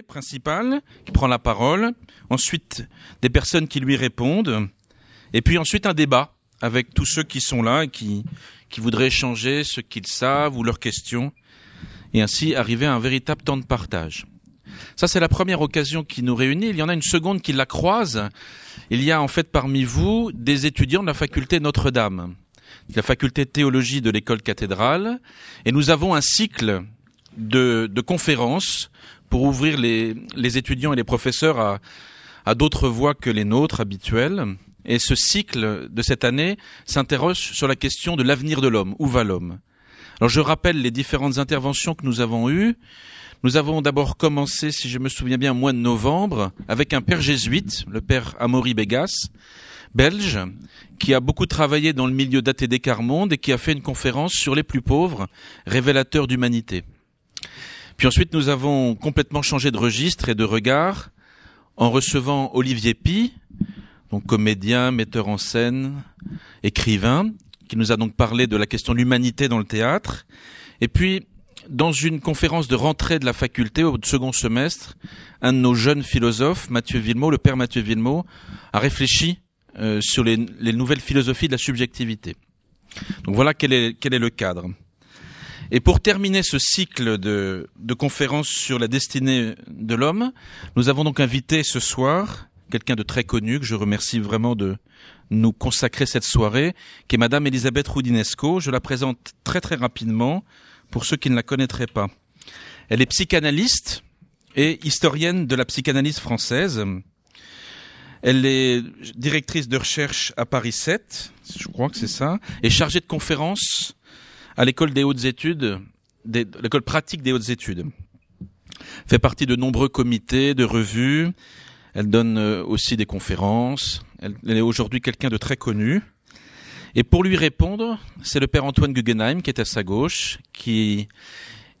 principal qui prend la parole, ensuite des personnes qui lui répondent, et puis ensuite un débat avec tous ceux qui sont là et qui, qui voudraient échanger ce qu'ils savent ou leurs questions, et ainsi arriver à un véritable temps de partage. Ça, c'est la première occasion qui nous réunit. Il y en a une seconde qui la croise. Il y a en fait parmi vous des étudiants de la faculté Notre-Dame, de la faculté de théologie de l'école cathédrale, et nous avons un cycle de, de conférences pour ouvrir les, étudiants et les professeurs à, à d'autres voies que les nôtres habituelles. Et ce cycle de cette année s'interroge sur la question de l'avenir de l'homme. Où va l'homme? Alors je rappelle les différentes interventions que nous avons eues. Nous avons d'abord commencé, si je me souviens bien, au mois de novembre, avec un père jésuite, le père Amaury Bégas, belge, qui a beaucoup travaillé dans le milieu d'ATD Carmonde et qui a fait une conférence sur les plus pauvres, révélateurs d'humanité. Puis ensuite, nous avons complètement changé de registre et de regard en recevant Olivier Pi, donc comédien, metteur en scène, écrivain, qui nous a donc parlé de la question de l'humanité dans le théâtre. Et puis, dans une conférence de rentrée de la faculté au second semestre, un de nos jeunes philosophes, Mathieu Villemot, le père Mathieu Villemot, a réfléchi euh, sur les, les, nouvelles philosophies de la subjectivité. Donc voilà quel est, quel est le cadre. Et pour terminer ce cycle de, de conférences sur la destinée de l'homme, nous avons donc invité ce soir quelqu'un de très connu que je remercie vraiment de nous consacrer cette soirée, qui est Madame Elisabeth Roudinesco. Je la présente très très rapidement pour ceux qui ne la connaîtraient pas. Elle est psychanalyste et historienne de la psychanalyse française. Elle est directrice de recherche à Paris 7, je crois que c'est ça, et chargée de conférences à l'école des hautes études, l'école pratique des hautes études. Fait partie de nombreux comités, de revues. Elle donne euh, aussi des conférences. Elle, elle est aujourd'hui quelqu'un de très connu. Et pour lui répondre, c'est le père Antoine Guggenheim qui est à sa gauche, qui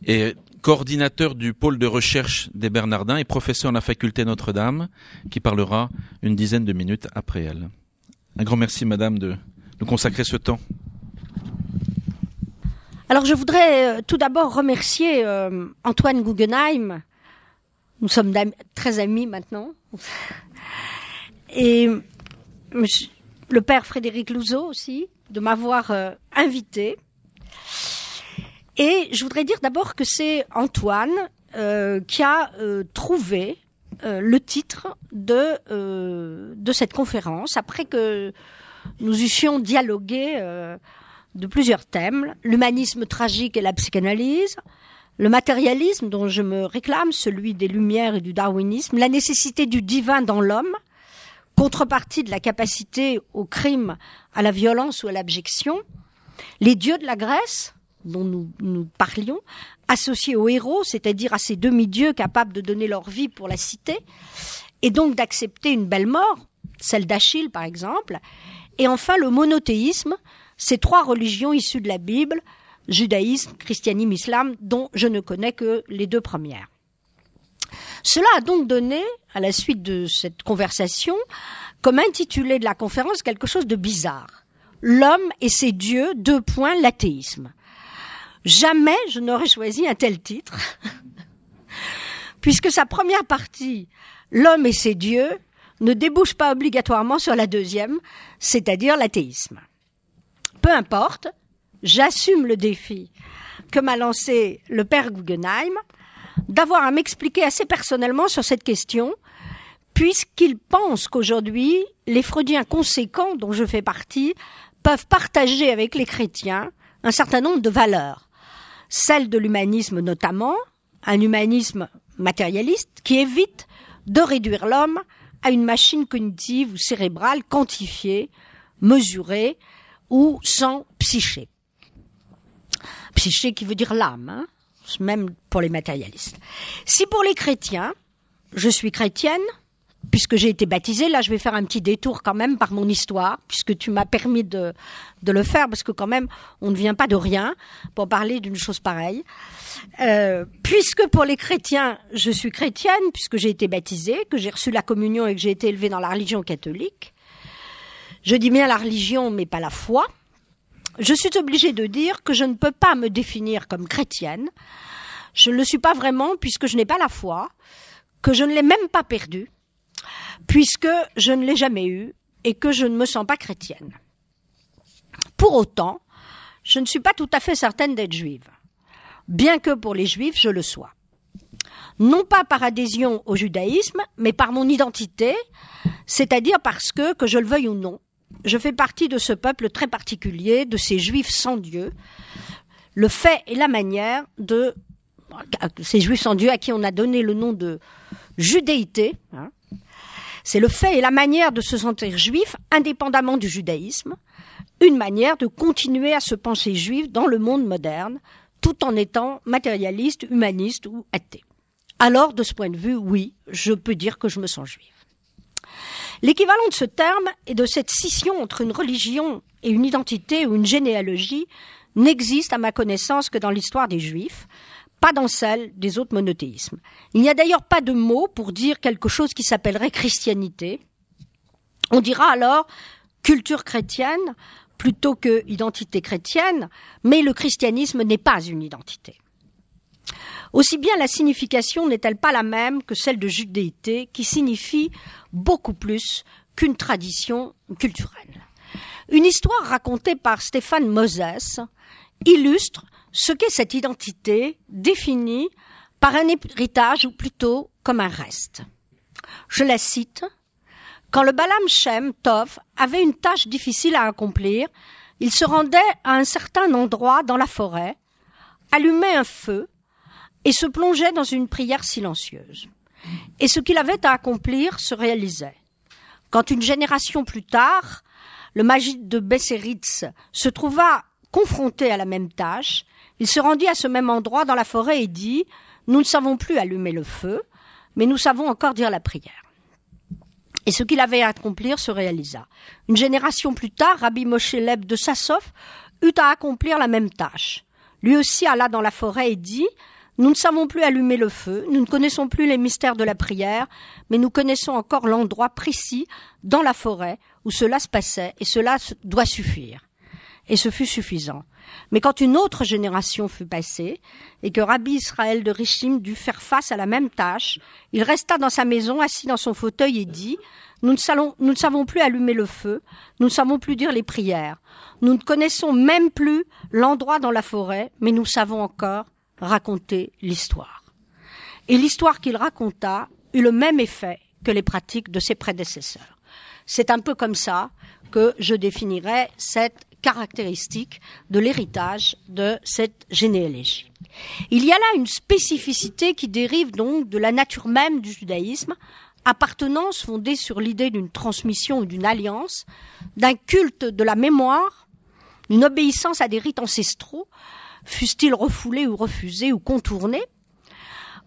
est coordinateur du pôle de recherche des Bernardins et professeur à la faculté Notre-Dame, qui parlera une dizaine de minutes après elle. Un grand merci, madame, de nous consacrer ce temps. Alors je voudrais euh, tout d'abord remercier euh, Antoine Guggenheim. Nous sommes très amis maintenant. Et le père Frédéric Louzeau aussi, de m'avoir euh, invité. Et je voudrais dire d'abord que c'est Antoine qui a trouvé le titre de, de cette conférence, après que nous eussions dialogué de plusieurs thèmes, l'humanisme tragique et la psychanalyse, le matérialisme dont je me réclame, celui des Lumières et du darwinisme, la nécessité du divin dans l'homme, contrepartie de la capacité au crime, à la violence ou à l'abjection, les dieux de la Grèce, dont nous, parlions, associés aux héros, c'est-à-dire à ces demi-dieux capables de donner leur vie pour la cité, et donc d'accepter une belle mort, celle d'Achille par exemple, et enfin le monothéisme, ces trois religions issues de la Bible, judaïsme, christianisme, islam, dont je ne connais que les deux premières. Cela a donc donné, à la suite de cette conversation, comme intitulé de la conférence quelque chose de bizarre. L'homme et ses dieux, deux points, l'athéisme. Jamais je n'aurais choisi un tel titre, puisque sa première partie, l'homme et ses dieux, ne débouche pas obligatoirement sur la deuxième, c'est-à-dire l'athéisme. Peu importe, j'assume le défi que m'a lancé le père Guggenheim, d'avoir à m'expliquer assez personnellement sur cette question, puisqu'il pense qu'aujourd'hui, les freudiens conséquents dont je fais partie peuvent partager avec les chrétiens un certain nombre de valeurs, celles de l'humanisme notamment, un humanisme matérialiste qui évite de réduire l'homme à une machine cognitive ou cérébrale quantifiée, mesurée ou sans psyché. Psyché qui veut dire l'âme, hein même pour les matérialistes. Si pour les chrétiens, je suis chrétienne, puisque j'ai été baptisée, là je vais faire un petit détour quand même par mon histoire, puisque tu m'as permis de, de le faire, parce que quand même on ne vient pas de rien pour parler d'une chose pareille. Euh, puisque pour les chrétiens, je suis chrétienne, puisque j'ai été baptisée, que j'ai reçu la communion et que j'ai été élevée dans la religion catholique, je dis bien la religion, mais pas la foi, je suis obligée de dire que je ne peux pas me définir comme chrétienne. Je ne le suis pas vraiment puisque je n'ai pas la foi, que je ne l'ai même pas perdu, puisque je ne l'ai jamais eu et que je ne me sens pas chrétienne. Pour autant, je ne suis pas tout à fait certaine d'être juive, bien que pour les juifs je le sois. Non pas par adhésion au judaïsme, mais par mon identité, c'est-à-dire parce que, que je le veuille ou non, je fais partie de ce peuple très particulier, de ces juifs sans Dieu, le fait et la manière de ces juifs sans Dieu à qui on a donné le nom de judéité. Hein. c'est le fait et la manière de se sentir juif indépendamment du judaïsme, une manière de continuer à se penser juif dans le monde moderne, tout en étant matérialiste, humaniste ou athée. Alors, de ce point de vue, oui, je peux dire que je me sens juive. L'équivalent de ce terme et de cette scission entre une religion et une identité ou une généalogie n'existe à ma connaissance que dans l'histoire des Juifs, pas dans celle des autres monothéismes. Il n'y a d'ailleurs pas de mot pour dire quelque chose qui s'appellerait christianité. On dira alors culture chrétienne plutôt que identité chrétienne, mais le christianisme n'est pas une identité. Aussi bien la signification n'est-elle pas la même que celle de judéité, qui signifie beaucoup plus qu'une tradition culturelle. Une histoire racontée par Stéphane Moses illustre ce qu'est cette identité définie par un héritage ou plutôt comme un reste. Je la cite. Quand le Balam Shem Tov avait une tâche difficile à accomplir, il se rendait à un certain endroit dans la forêt, allumait un feu et se plongeait dans une prière silencieuse. Et ce qu'il avait à accomplir se réalisait. Quand une génération plus tard, le magide de Besseritz se trouva confronté à la même tâche, il se rendit à ce même endroit dans la forêt et dit Nous ne savons plus allumer le feu, mais nous savons encore dire la prière. Et ce qu'il avait à accomplir se réalisa. Une génération plus tard, Rabbi Moshe Leb de Sassov eut à accomplir la même tâche. Lui aussi alla dans la forêt et dit nous ne savons plus allumer le feu, nous ne connaissons plus les mystères de la prière, mais nous connaissons encore l'endroit précis dans la forêt où cela se passait, et cela doit suffire. Et ce fut suffisant. Mais quand une autre génération fut passée, et que Rabbi Israël de Richim dut faire face à la même tâche, il resta dans sa maison, assis dans son fauteuil, et dit nous ne, nous ne savons plus allumer le feu, nous ne savons plus dire les prières, nous ne connaissons même plus l'endroit dans la forêt, mais nous savons encore raconter l'histoire. Et l'histoire qu'il raconta eut le même effet que les pratiques de ses prédécesseurs. C'est un peu comme ça que je définirais cette caractéristique de l'héritage de cette généalogie. Il y a là une spécificité qui dérive donc de la nature même du judaïsme, appartenance fondée sur l'idée d'une transmission ou d'une alliance, d'un culte de la mémoire, une obéissance à des rites ancestraux, fussent-ils refoulés ou refusés ou contournés,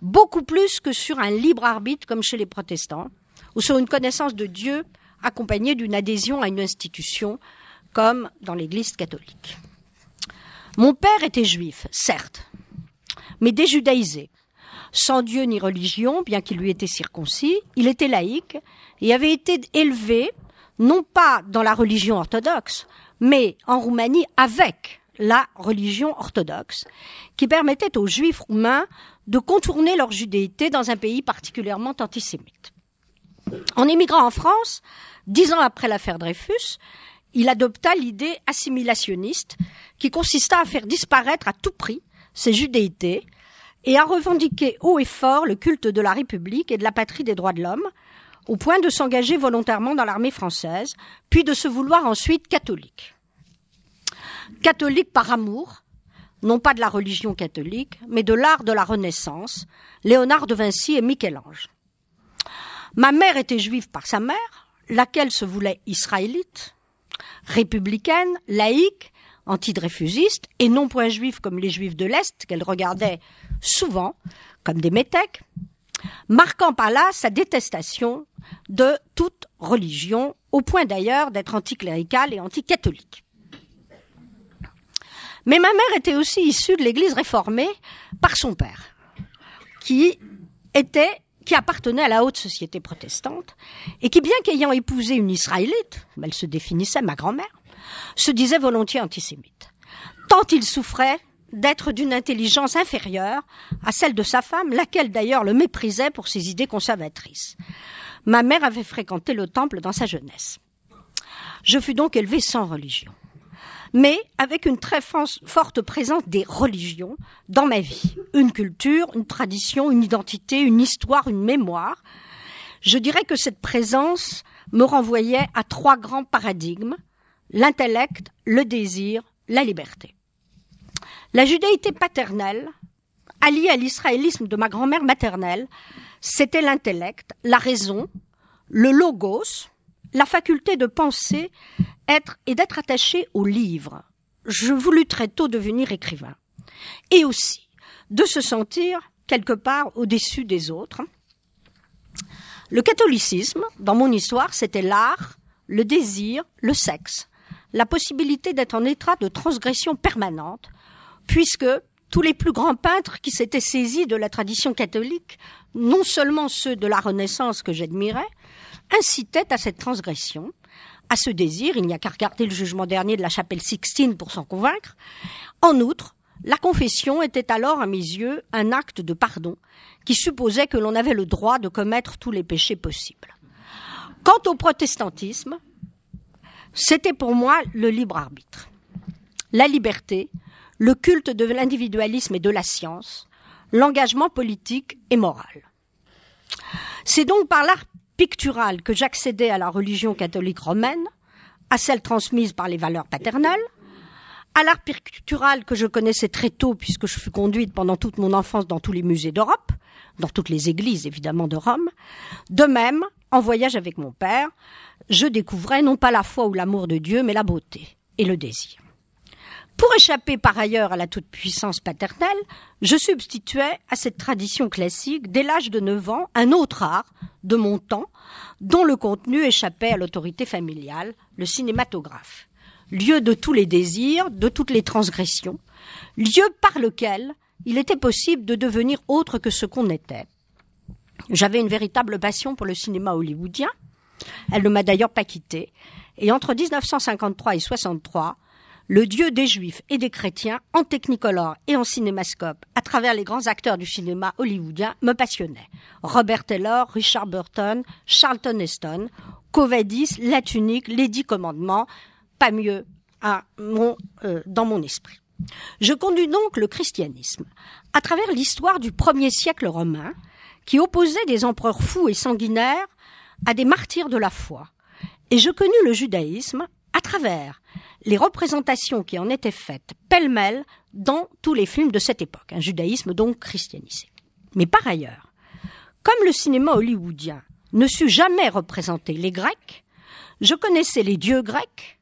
beaucoup plus que sur un libre arbitre comme chez les protestants, ou sur une connaissance de Dieu accompagnée d'une adhésion à une institution comme dans l'Église catholique. Mon père était juif, certes, mais déjudaïsé. Sans Dieu ni religion, bien qu'il lui était circoncis, il était laïque et avait été élevé non pas dans la religion orthodoxe, mais en Roumanie avec la religion orthodoxe, qui permettait aux juifs roumains de contourner leur judéité dans un pays particulièrement antisémite. En émigrant en France, dix ans après l'affaire Dreyfus, il adopta l'idée assimilationniste qui consista à faire disparaître à tout prix ses judéités et à revendiquer haut et fort le culte de la République et de la patrie des droits de l'homme, au point de s'engager volontairement dans l'armée française, puis de se vouloir ensuite catholique catholique par amour, non pas de la religion catholique, mais de l'art de la Renaissance, Léonard de Vinci et Michel-Ange. Ma mère était juive par sa mère, laquelle se voulait israélite, républicaine, laïque, antidréfusiste, et non point juive comme les juifs de l'Est, qu'elle regardait souvent comme des métèques, marquant par là sa détestation de toute religion, au point d'ailleurs d'être anticléricale et anticatholique. Mais ma mère était aussi issue de l'église réformée par son père, qui était, qui appartenait à la haute société protestante, et qui, bien qu'ayant épousé une israélite, elle se définissait ma grand-mère, se disait volontiers antisémite. Tant il souffrait d'être d'une intelligence inférieure à celle de sa femme, laquelle d'ailleurs le méprisait pour ses idées conservatrices. Ma mère avait fréquenté le temple dans sa jeunesse. Je fus donc élevée sans religion, mais avec une très forte présence des religions dans ma vie. Une culture, une tradition, une identité, une histoire, une mémoire. Je dirais que cette présence me renvoyait à trois grands paradigmes, l'intellect, le désir, la liberté. La judéité paternelle, alliée à l'israélisme de ma grand-mère maternelle, c'était l'intellect, la raison, le logos, la faculté de penser, être et d'être attaché au livre. Je voulus très tôt devenir écrivain. Et aussi de se sentir quelque part au-dessus des autres. Le catholicisme, dans mon histoire, c'était l'art, le désir, le sexe, la possibilité d'être en état de transgression permanente, puisque tous les plus grands peintres qui s'étaient saisis de la tradition catholique, non seulement ceux de la Renaissance que j'admirais, incitaient à cette transgression, à ce désir, il n'y a qu'à regarder le jugement dernier de la chapelle Sixtine pour s'en convaincre. En outre, la confession était alors, à mes yeux, un acte de pardon qui supposait que l'on avait le droit de commettre tous les péchés possibles. Quant au protestantisme, c'était pour moi le libre arbitre. La liberté, le culte de l'individualisme et de la science, l'engagement politique et moral. C'est donc par l'art pictural que j'accédais à la religion catholique romaine, à celle transmise par les valeurs paternelles, à l'art pictural que je connaissais très tôt puisque je fus conduite pendant toute mon enfance dans tous les musées d'Europe, dans toutes les églises évidemment de Rome. De même, en voyage avec mon père, je découvrais non pas la foi ou l'amour de Dieu, mais la beauté et le désir. Pour échapper par ailleurs à la toute-puissance paternelle, je substituais à cette tradition classique, dès l'âge de 9 ans, un autre art, de mon temps, dont le contenu échappait à l'autorité familiale, le cinématographe. Lieu de tous les désirs, de toutes les transgressions, lieu par lequel il était possible de devenir autre que ce qu'on était. J'avais une véritable passion pour le cinéma hollywoodien. Elle ne m'a d'ailleurs pas quitté. Et entre 1953 et 63, le Dieu des Juifs et des chrétiens en technicolore et en cinémascope à travers les grands acteurs du cinéma hollywoodien me passionnait. Robert Taylor, Richard Burton, Charlton Heston, Covadis, La Tunique, Les Dix Commandements, pas mieux euh, dans mon esprit. Je conduis donc le christianisme à travers l'histoire du premier siècle romain qui opposait des empereurs fous et sanguinaires à des martyrs de la foi. Et je connus le judaïsme à travers les représentations qui en étaient faites pêle-mêle dans tous les films de cette époque, un judaïsme donc christianisé. Mais par ailleurs, comme le cinéma hollywoodien ne sut jamais représenter les Grecs, je connaissais les dieux grecs,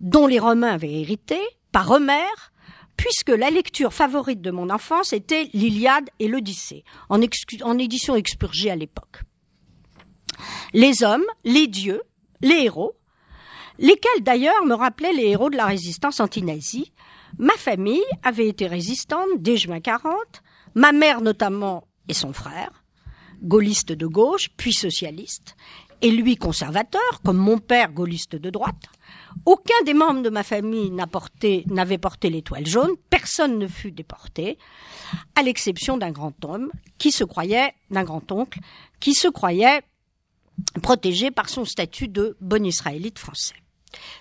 dont les Romains avaient hérité, par Homère, puisque la lecture favorite de mon enfance était l'Iliade et l'Odyssée, en, en édition expurgée à l'époque. Les hommes, les dieux, les héros lesquels d'ailleurs me rappelaient les héros de la résistance anti-nazie. Ma famille avait été résistante dès juin 40, ma mère notamment et son frère, gaulliste de gauche, puis socialiste, et lui conservateur, comme mon père gaulliste de droite. Aucun des membres de ma famille n'avait porté l'étoile jaune, personne ne fut déporté, à l'exception d'un grand homme qui se croyait, d'un grand oncle, qui se croyait protégé par son statut de bon israélite français.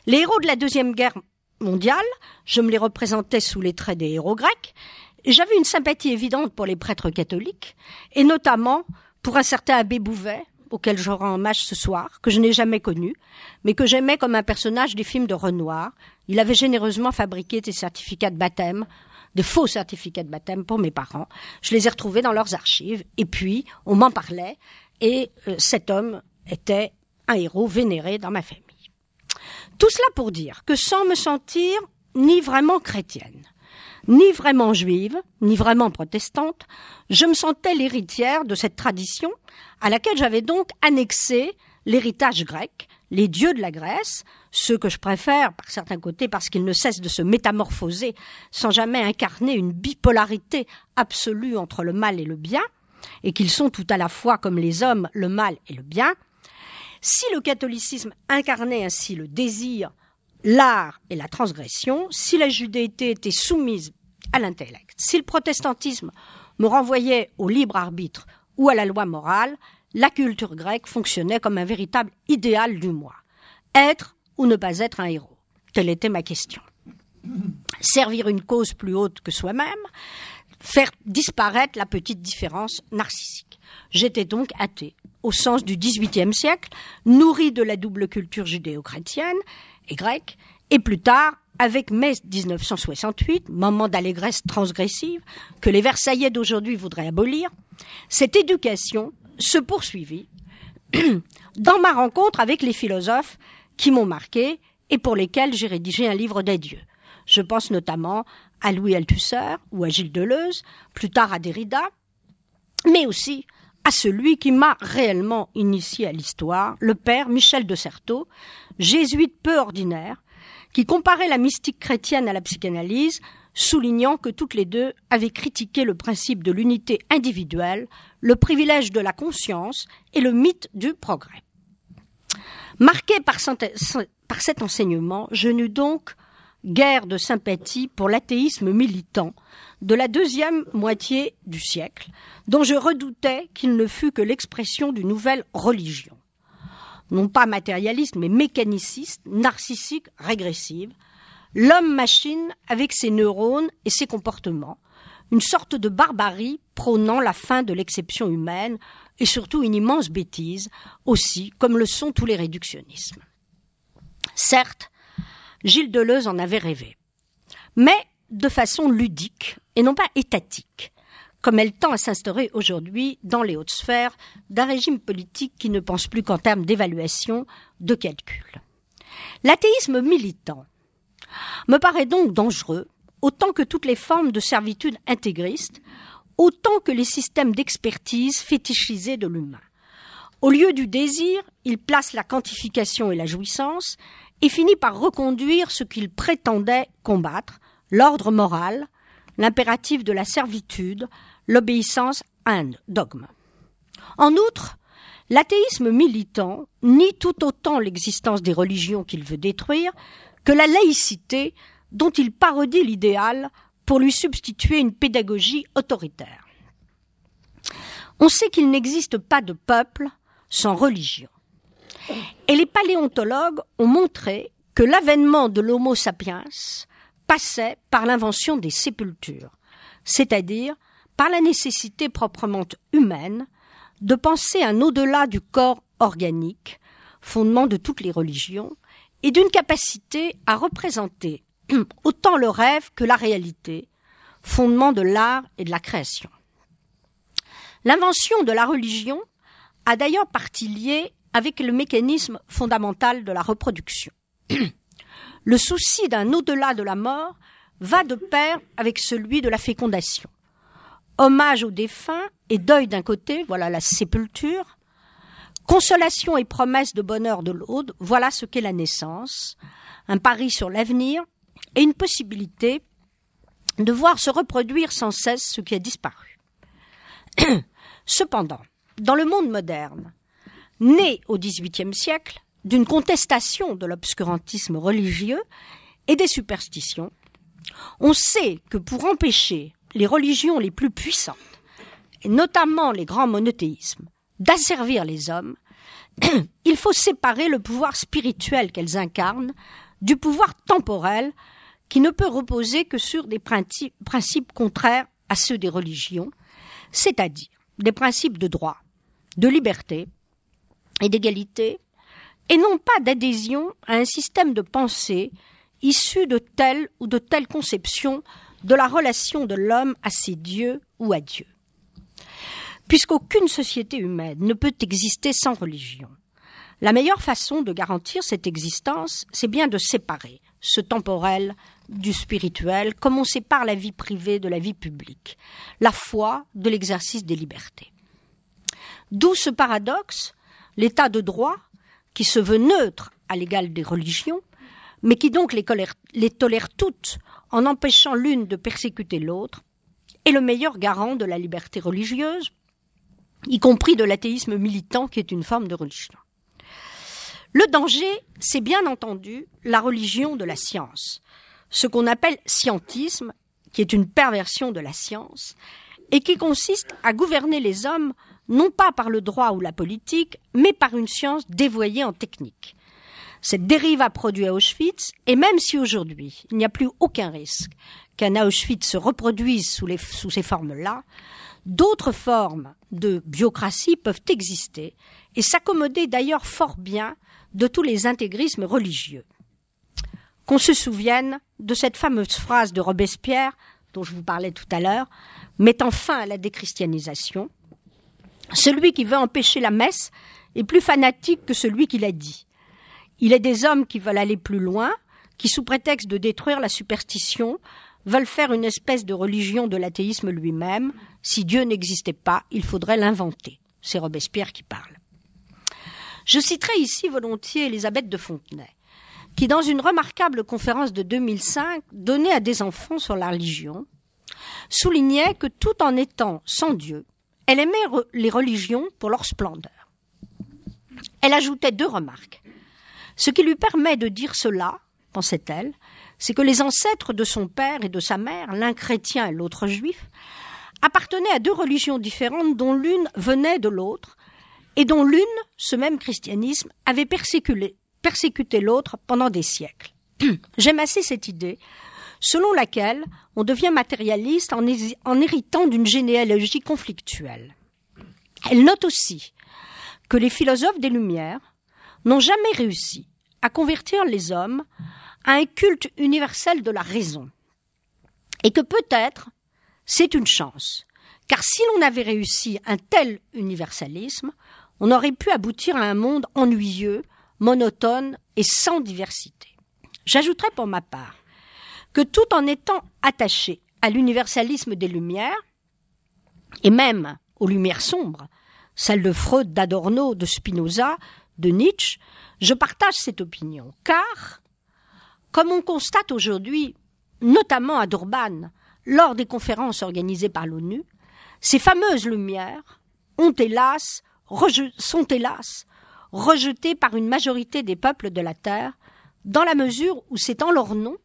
Les héros de la Deuxième Guerre mondiale, je me les représentais sous les traits des héros grecs, et j'avais une sympathie évidente pour les prêtres catholiques, et notamment pour un certain abbé Bouvet, auquel je rends hommage ce soir, que je n'ai jamais connu, mais que j'aimais comme un personnage des films de Renoir. Il avait généreusement fabriqué des certificats de baptême, des faux certificats de baptême pour mes parents. Je les ai retrouvés dans leurs archives, et puis on m'en parlait, et euh, cet homme était un héros vénéré dans ma famille. Tout cela pour dire que sans me sentir ni vraiment chrétienne, ni vraiment juive, ni vraiment protestante, je me sentais l'héritière de cette tradition à laquelle j'avais donc annexé l'héritage grec, les dieux de la Grèce, ceux que je préfère par certains côtés parce qu'ils ne cessent de se métamorphoser sans jamais incarner une bipolarité absolue entre le mal et le bien, et qu'ils sont tout à la fois comme les hommes le mal et le bien, si le catholicisme incarnait ainsi le désir, l'art et la transgression, si la judéité était soumise à l'intellect. Si le protestantisme me renvoyait au libre arbitre ou à la loi morale, la culture grecque fonctionnait comme un véritable idéal du moi. Être ou ne pas être un héros. Telle était ma question. Servir une cause plus haute que soi-même, faire disparaître la petite différence narcissique. J'étais donc athée, au sens du XVIIIe siècle, nourri de la double culture judéo-chrétienne et grecque, et plus tard, avec mai 1968, moment d'allégresse transgressive, que les Versaillais d'aujourd'hui voudraient abolir, cette éducation se poursuivit dans ma rencontre avec les philosophes qui m'ont marqué et pour lesquels j'ai rédigé un livre d'adieu. Je pense notamment à Louis Althusser ou à Gilles Deleuze, plus tard à Derrida, mais aussi à celui qui m'a réellement initié à l'histoire, le père Michel de Certeau, jésuite peu ordinaire, qui comparait la mystique chrétienne à la psychanalyse, soulignant que toutes les deux avaient critiqué le principe de l'unité individuelle, le privilège de la conscience et le mythe du progrès. Marqué par, cet enseignement, je n'eus donc guère de sympathie pour l'athéisme militant de la deuxième moitié du siècle, dont je redoutais qu'il ne fût que l'expression d'une nouvelle religion. Non pas matérialiste, mais mécaniciste, narcissique, régressive, l'homme-machine avec ses neurones et ses comportements, une sorte de barbarie prônant la fin de l'exception humaine et surtout une immense bêtise aussi, comme le sont tous les réductionnismes. Certes, Gilles Deleuze en avait rêvé, mais de façon ludique et non pas étatique, comme elle tend à s'instaurer aujourd'hui dans les hautes sphères d'un régime politique qui ne pense plus qu'en termes d'évaluation, de calcul. L'athéisme militant me paraît donc dangereux, autant que toutes les formes de servitude intégriste, autant que les systèmes d'expertise fétichisés de l'humain. Au lieu du désir, il place la quantification et la jouissance et finit par reconduire ce qu'il prétendait combattre, l'ordre moral, l'impératif de la servitude, l'obéissance à un dogme. En outre, l'athéisme militant nie tout autant l'existence des religions qu'il veut détruire que la laïcité dont il parodie l'idéal pour lui substituer une pédagogie autoritaire. On sait qu'il n'existe pas de peuple sans religion. Et les paléontologues ont montré que l'avènement de l'Homo sapiens passait par l'invention des sépultures, c'est-à-dire par la nécessité proprement humaine de penser un au-delà du corps organique, fondement de toutes les religions, et d'une capacité à représenter autant le rêve que la réalité, fondement de l'art et de la création. L'invention de la religion a d'ailleurs partie liée avec le mécanisme fondamental de la reproduction. le souci d'un au-delà de la mort va de pair avec celui de la fécondation. Hommage aux défunts et deuil d'un côté, voilà la sépulture, consolation et promesse de bonheur de l'autre, voilà ce qu'est la naissance, un pari sur l'avenir et une possibilité de voir se reproduire sans cesse ce qui a disparu. Cependant, dans le monde moderne, né au XVIIIe siècle d'une contestation de l'obscurantisme religieux et des superstitions, on sait que pour empêcher les religions les plus puissantes, notamment les grands monothéismes, d'asservir les hommes, il faut séparer le pouvoir spirituel qu'elles incarnent du pouvoir temporel qui ne peut reposer que sur des principes contraires à ceux des religions, c'est-à-dire des principes de droit, de liberté et d'égalité, et non pas d'adhésion à un système de pensée issu de telle ou de telle conception de la relation de l'homme à ses dieux ou à Dieu. Puisqu'aucune société humaine ne peut exister sans religion, la meilleure façon de garantir cette existence, c'est bien de séparer ce temporel du spirituel, comme on sépare la vie privée de la vie publique, la foi de l'exercice des libertés. D'où ce paradoxe, l'état de droit, qui se veut neutre à l'égal des religions, mais qui donc les, tolère toutes en empêchant l'une de persécuter l'autre, est le meilleur garant de la liberté religieuse, y compris de l'athéisme militant qui est une forme de religion. Le danger, c'est bien entendu la religion de la science, ce qu'on appelle scientisme, qui est une perversion de la science, et qui consiste à gouverner les hommes non pas par le droit ou la politique, mais par une science dévoyée en technique. Cette dérive a produit Auschwitz, et même si aujourd'hui il n'y a plus aucun risque qu'un Auschwitz se reproduise sous, sous ces formes-là, d'autres formes de biocratie peuvent exister et s'accommoder d'ailleurs fort bien de tous les intégrismes religieux. Qu'on se souvienne de cette fameuse phrase de Robespierre, dont je vous parlais tout à l'heure, mettant fin à la déchristianisation. Celui qui veut empêcher la messe est plus fanatique que celui qui l'a dit. Il est des hommes qui veulent aller plus loin, qui, sous prétexte de détruire la superstition, veulent faire une espèce de religion de l'athéisme lui-même. Si Dieu n'existait pas, il faudrait l'inventer. C'est Robespierre qui parle. Je citerai ici volontiers Elisabeth de Fontenay, qui, dans une remarquable conférence de 2005 donnée à des enfants sur la religion, soulignait que tout en étant sans Dieu, elle aimait les religions pour leur splendeur. Elle ajoutait deux remarques. Ce qui lui permet de dire cela, pensait-elle, c'est que les ancêtres de son père et de sa mère, l'un chrétien et l'autre juif, appartenaient à deux religions différentes dont l'une venait de l'autre et dont l'une, ce même christianisme, avait persécuté, persécuté l'autre pendant des siècles. J'aime assez cette idée, selon laquelle on devient matérialiste en, héritant d'une généalogie conflictuelle. Elle note aussi que les philosophes des Lumières n'ont jamais réussi à convertir les hommes à un culte universel de la raison. Et que peut-être c'est une chance, car si l'on avait réussi un tel universalisme, on aurait pu aboutir à un monde ennuyeux, monotone et sans diversité. J'ajouterai pour ma part que tout en étant attaché à l'universalisme des Lumières, et même aux Lumières sombres, celles de Freud, d'Adorno, de Spinoza, de Nietzsche, je partage cette opinion, car, comme on constate aujourd'hui, notamment à Durban, lors des conférences organisées par l'ONU, ces fameuses lumières ont hélas sont hélas rejetés par une majorité des peuples de la Terre, dans la mesure où c'est en leur nom,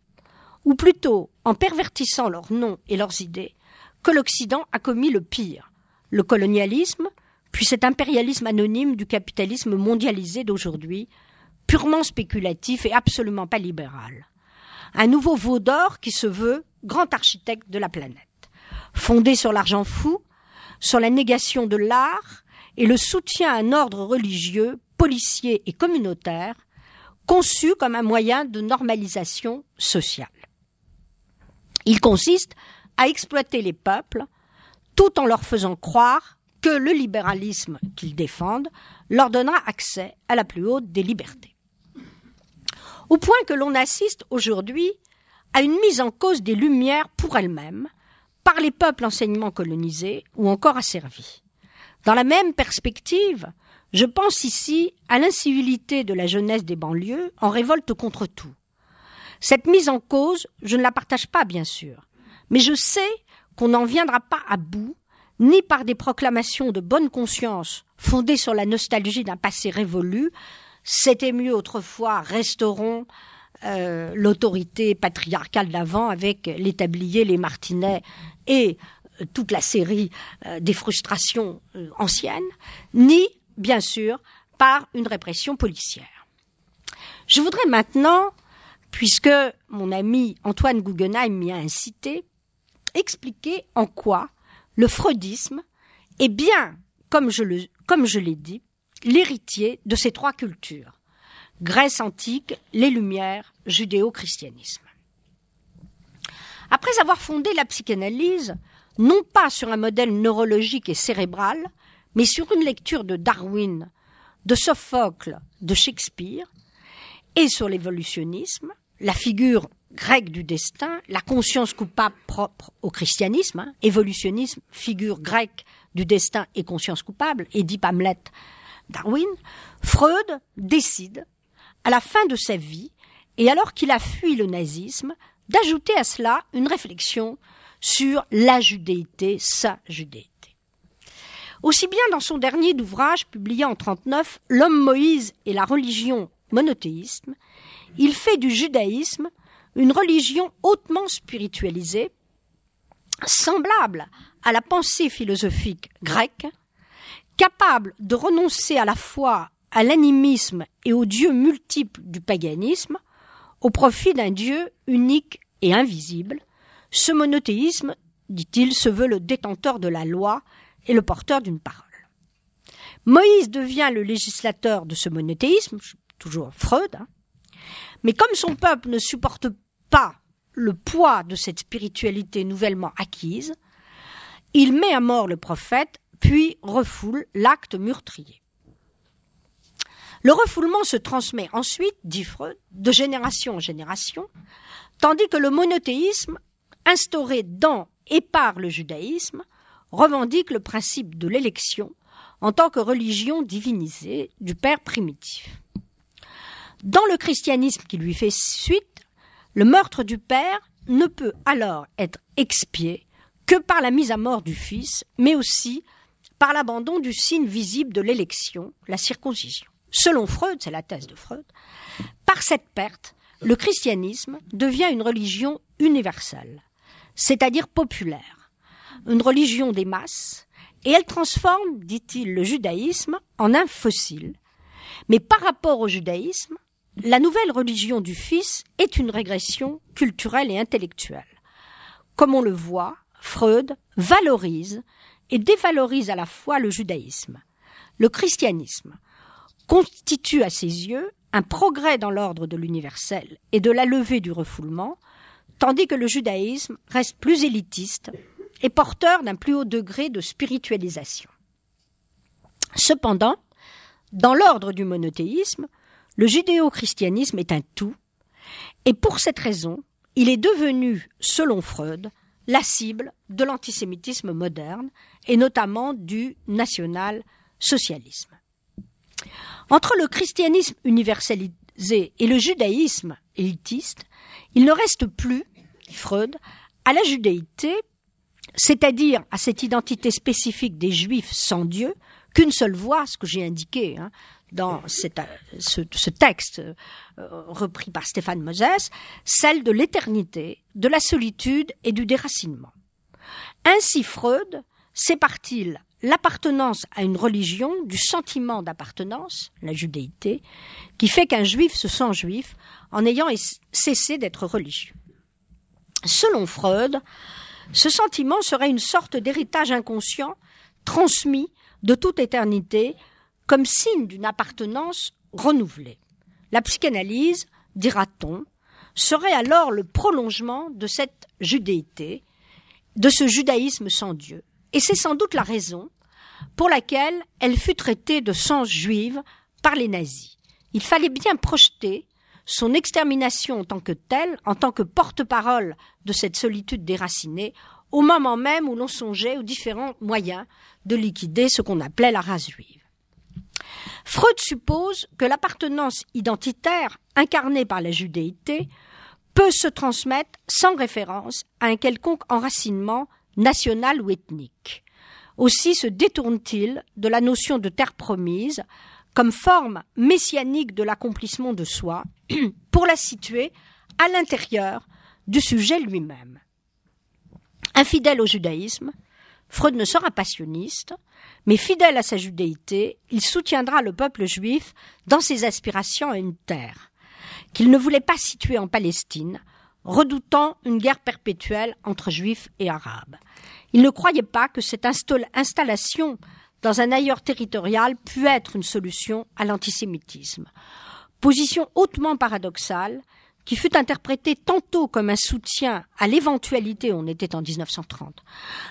ou plutôt en pervertissant leurs noms et leurs idées, que l'Occident a commis le pire, le colonialisme, puis cet impérialisme anonyme du capitalisme mondialisé d'aujourd'hui, purement spéculatif et absolument pas libéral. Un nouveau veau d'or qui se veut grand architecte de la planète, fondé sur l'argent fou, sur la négation de l'art, et le soutien à un ordre religieux, policier et communautaire, conçu comme un moyen de normalisation sociale. Il consiste à exploiter les peuples tout en leur faisant croire que le libéralisme qu'ils défendent leur donnera accès à la plus haute des libertés. Au point que l'on assiste aujourd'hui à une mise en cause des Lumières pour elles-mêmes par les peuples enseignement colonisés ou encore asservis. Dans la même perspective, je pense ici à l'incivilité de la jeunesse des banlieues en révolte contre tout. Cette mise en cause, je ne la partage pas, bien sûr, mais je sais qu'on n'en viendra pas à bout, ni par des proclamations de bonne conscience fondées sur la nostalgie d'un passé révolu, c'était mieux autrefois, restaurons euh, l'autorité patriarcale d'avant avec les tabliers, les martinets et toute la série euh, des frustrations euh, anciennes, ni, bien sûr, par une répression policière. Je voudrais maintenant, puisque mon ami Antoine Guggenheim m'y a incité, expliquer en quoi le freudisme est bien, comme je, l'ai dit, l'héritier de ces trois cultures. Grèce antique, les Lumières, judéo-christianisme. Après avoir fondé la psychanalyse, non pas sur un modèle neurologique et cérébral, mais sur une lecture de Darwin, de Sophocle, de Shakespeare, et sur l'évolutionnisme, la figure grecque du destin, la conscience coupable propre au christianisme, hein, évolutionnisme, figure grecque du destin et conscience coupable, et dit Hamlet Darwin, Freud décide, à la fin de sa vie, et alors qu'il a fui le nazisme, d'ajouter à cela une réflexion sur la judéité, sa judéité. Aussi bien dans son dernier ouvrage publié en 39, L'homme Moïse et la religion monothéisme, il fait du judaïsme une religion hautement spiritualisée, semblable à la pensée philosophique grecque, capable de renoncer à la foi à l'animisme et aux dieux multiples du paganisme, au profit d'un Dieu unique et invisible, ce monothéisme, dit-il, se veut le détenteur de la loi et le porteur d'une parole. Moïse devient le législateur de ce monothéisme, toujours Freud, hein. Mais comme son peuple ne supporte pas le poids de cette spiritualité nouvellement acquise, il met à mort le prophète, puis refoule l'acte meurtrier. Le refoulement se transmet ensuite, dit Freud, de génération en génération, tandis que le monothéisme, instauré dans et par le judaïsme, revendique le principe de l'élection en tant que religion divinisée du Père primitif. Dans le christianisme qui lui fait suite, le meurtre du Père ne peut alors être expié que par la mise à mort du Fils, mais aussi par l'abandon du signe visible de l'élection, la circoncision. Selon Freud, c'est la thèse de Freud, par cette perte, le christianisme devient une religion universelle, c'est-à-dire populaire, une religion des masses, et elle transforme, dit-il, le judaïsme en un fossile. Mais par rapport au judaïsme, la nouvelle religion du Fils est une régression culturelle et intellectuelle. Comme on le voit, Freud valorise et dévalorise à la fois le judaïsme. Le christianisme, constitue à ses yeux un progrès dans l'ordre de l'universel et de la levée du refoulement, tandis que le judaïsme reste plus élitiste et porteur d'un plus haut degré de spiritualisation. Cependant, dans l'ordre du monothéisme, le judéo-christianisme est un tout, et pour cette raison, il est devenu, selon Freud, la cible de l'antisémitisme moderne, et notamment du national-socialisme. Entre le christianisme universalisé et le judaïsme élitiste, il ne reste plus, dit Freud, à la judéité, c'est-à-dire à cette identité spécifique des juifs sans Dieu, qu'une seule voix, ce que j'ai indiqué hein, dans ce, ce, texte euh, repris par Stéphane Moses, celle de l'éternité, de la solitude et du déracinement. Ainsi Freud sépare-t-il l'appartenance à une religion du sentiment d'appartenance, la judéité, qui fait qu'un juif se sent juif en ayant cessé d'être religieux. Selon Freud, ce sentiment serait une sorte d'héritage inconscient transmis de toute éternité comme signe d'une appartenance renouvelée. La psychanalyse, dira-t-on, serait alors le prolongement de cette judéité, de ce judaïsme sans Dieu. Et c'est sans doute la raison pour laquelle elle fut traitée de sens juive par les nazis. Il fallait bien projeter son extermination en tant que telle, en tant que porte-parole de cette solitude déracinée, au moment même où l'on songeait aux différents moyens de liquider ce qu'on appelait la race juive. Freud suppose que l'appartenance identitaire incarnée par la judéité peut se transmettre sans référence à un quelconque enracinement national ou ethnique. Aussi se détourne-t-il de la notion de terre promise comme forme messianique de l'accomplissement de soi pour la situer à l'intérieur du sujet lui-même. Infidèle au judaïsme, Freud ne sera pas sioniste, mais fidèle à sa judéité, il soutiendra le peuple juif dans ses aspirations à une terre qu'il ne voulait pas situer en Palestine, redoutant une guerre perpétuelle entre juifs et arabes. Il ne croyait pas que cette installation dans un ailleurs territorial pût être une solution à l'antisémitisme. Position hautement paradoxale qui fut interprétée tantôt comme un soutien à l'éventualité, on était en 1930,